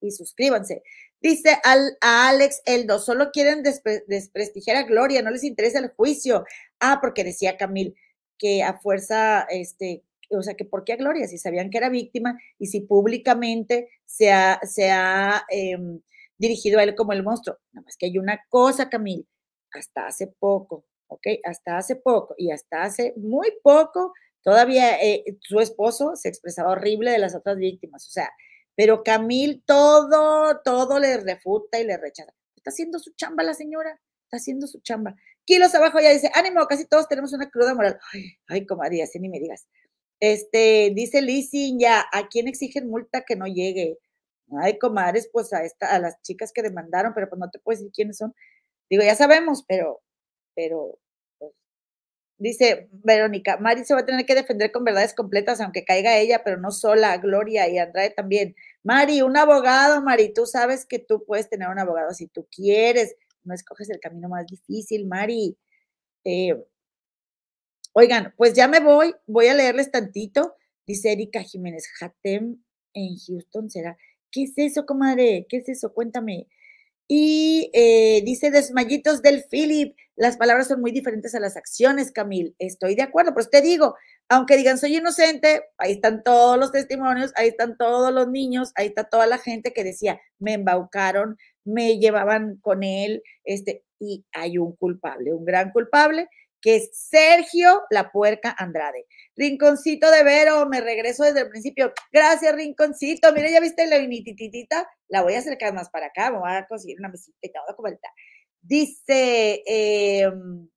y suscríbanse. Dice al, a Alex Eldo, solo quieren desprestigiar a Gloria, no les interesa el juicio. Ah, porque decía Camil que a fuerza, este, o sea, que por qué a Gloria, si sabían que era víctima y si públicamente se ha, se ha em, dirigido a él como el monstruo. Nada más que hay una cosa, Camil, hasta hace poco, ¿ok? Hasta hace poco y hasta hace muy poco, todavía eh, su esposo se expresaba horrible de las otras víctimas, o sea, pero Camil todo, todo le refuta y le rechaza. Está haciendo su chamba la señora, está haciendo su chamba. Kilos abajo ya dice, ánimo, casi todos tenemos una cruda moral. Ay, ay comadre, así ni me digas. Este, dice Lizzie, ya, ¿a quién exigen multa que no llegue? Ay, comadres, pues a, esta, a las chicas que demandaron, pero pues no te puedes decir quiénes son. Digo, ya sabemos, pero, pero, pues, dice Verónica, Mari se va a tener que defender con verdades completas, aunque caiga ella, pero no sola, Gloria y Andrade también. Mari, un abogado, Mari, tú sabes que tú puedes tener un abogado si tú quieres, no escoges el camino más difícil, Mari. Eh, oigan, pues ya me voy, voy a leerles tantito. Dice Erika Jiménez, Hatem en Houston será. ¿Qué es eso, comadre? ¿Qué es eso? Cuéntame. Y eh, dice Desmayitos del Philip, las palabras son muy diferentes a las acciones, Camil. Estoy de acuerdo, pero te digo, aunque digan soy inocente, ahí están todos los testimonios, ahí están todos los niños, ahí está toda la gente que decía, me embaucaron, me llevaban con él, este, y hay un culpable, un gran culpable, que es Sergio La Puerca Andrade. Rinconcito de Vero, me regreso desde el principio. Gracias, Rinconcito. Mira, ya viste la vinititita. La voy a acercar más para acá. Me voy a conseguir una mesita y te voy a comentar. Dice, em,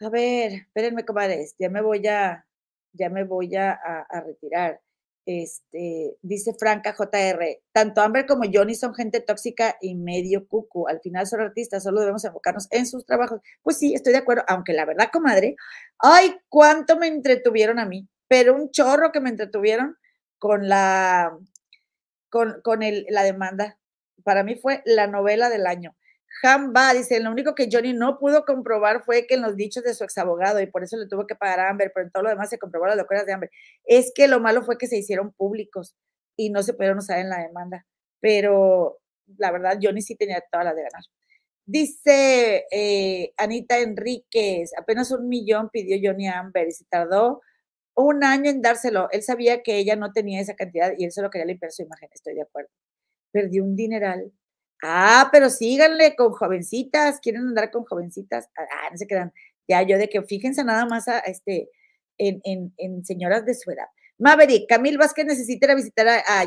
a ver, espérenme, comadres. Ya me voy a, ya me voy a retirar. Este, dice Franca JR, tanto Amber como Johnny son gente tóxica y medio cucu. Al final son artistas, solo debemos enfocarnos en sus trabajos. Pues sí, estoy de acuerdo, aunque la verdad, comadre, ay, cuánto me entretuvieron a mí, pero un chorro que me entretuvieron con la, con, con la demanda. Para mí fue la novela del año. Jamba dice, lo único que Johnny no pudo comprobar fue que en los dichos de su ex abogado y por eso le tuvo que pagar a Amber, pero en todo lo demás se comprobó las locuras de Amber. Es que lo malo fue que se hicieron públicos y no se pudieron usar en la demanda, pero la verdad Johnny sí tenía todas las de ganar. Dice eh, Anita Enríquez, apenas un millón pidió Johnny a Amber y se tardó un año en dárselo. Él sabía que ella no tenía esa cantidad y él solo quería limpiar su imagen, estoy de acuerdo. Perdió un dineral Ah, pero síganle con jovencitas, quieren andar con jovencitas. Ah, no se quedan. Ya yo de que fíjense nada más a, este, en, en, en, señoras de su edad. Maverick, Camil Vázquez necesita ir a visitar a, a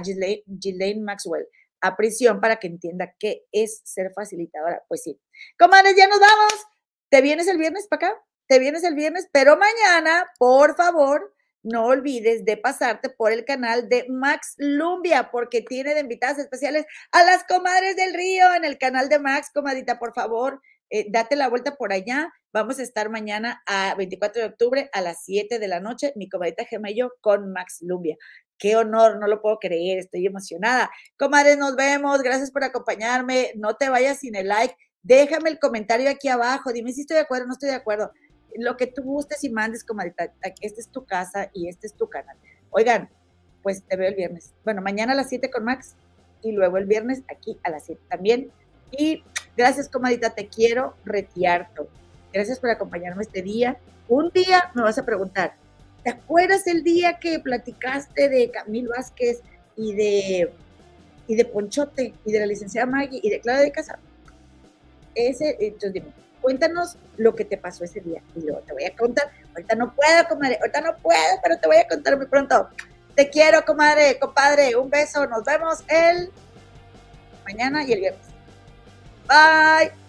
Maxwell a prisión para que entienda qué es ser facilitadora. Pues sí. Comadres, ya nos vamos. ¿Te vienes el viernes para acá? ¿Te vienes el viernes? Pero mañana, por favor, no olvides de pasarte por el canal de Max Lumbia, porque tiene de invitadas especiales a las comadres del río en el canal de Max, comadita, por favor, eh, date la vuelta por allá. Vamos a estar mañana a 24 de octubre a las 7 de la noche, mi comadita Gemma y yo con Max Lumbia. Qué honor, no lo puedo creer, estoy emocionada. Comadres, nos vemos, gracias por acompañarme. No te vayas sin el like, déjame el comentario aquí abajo, dime si estoy de acuerdo o no estoy de acuerdo lo que tú gustes y mandes, comadita. Esta es tu casa y este es tu canal. Oigan, pues te veo el viernes. Bueno, mañana a las 7 con Max y luego el viernes aquí a las 7 también. Y gracias, comadita, te quiero retiarto. Gracias por acompañarme este día. Un día me vas a preguntar, ¿te acuerdas el día que platicaste de Camil Vázquez y de, y de Ponchote y de la licenciada Maggie y de Clara de Casa? Ese, entonces dime, cuéntanos lo que te pasó ese día. Y yo te voy a contar. Ahorita no puedo, comadre. Ahorita no puedo, pero te voy a contar muy pronto. Te quiero, comadre, compadre. Un beso. Nos vemos el mañana y el viernes. Bye.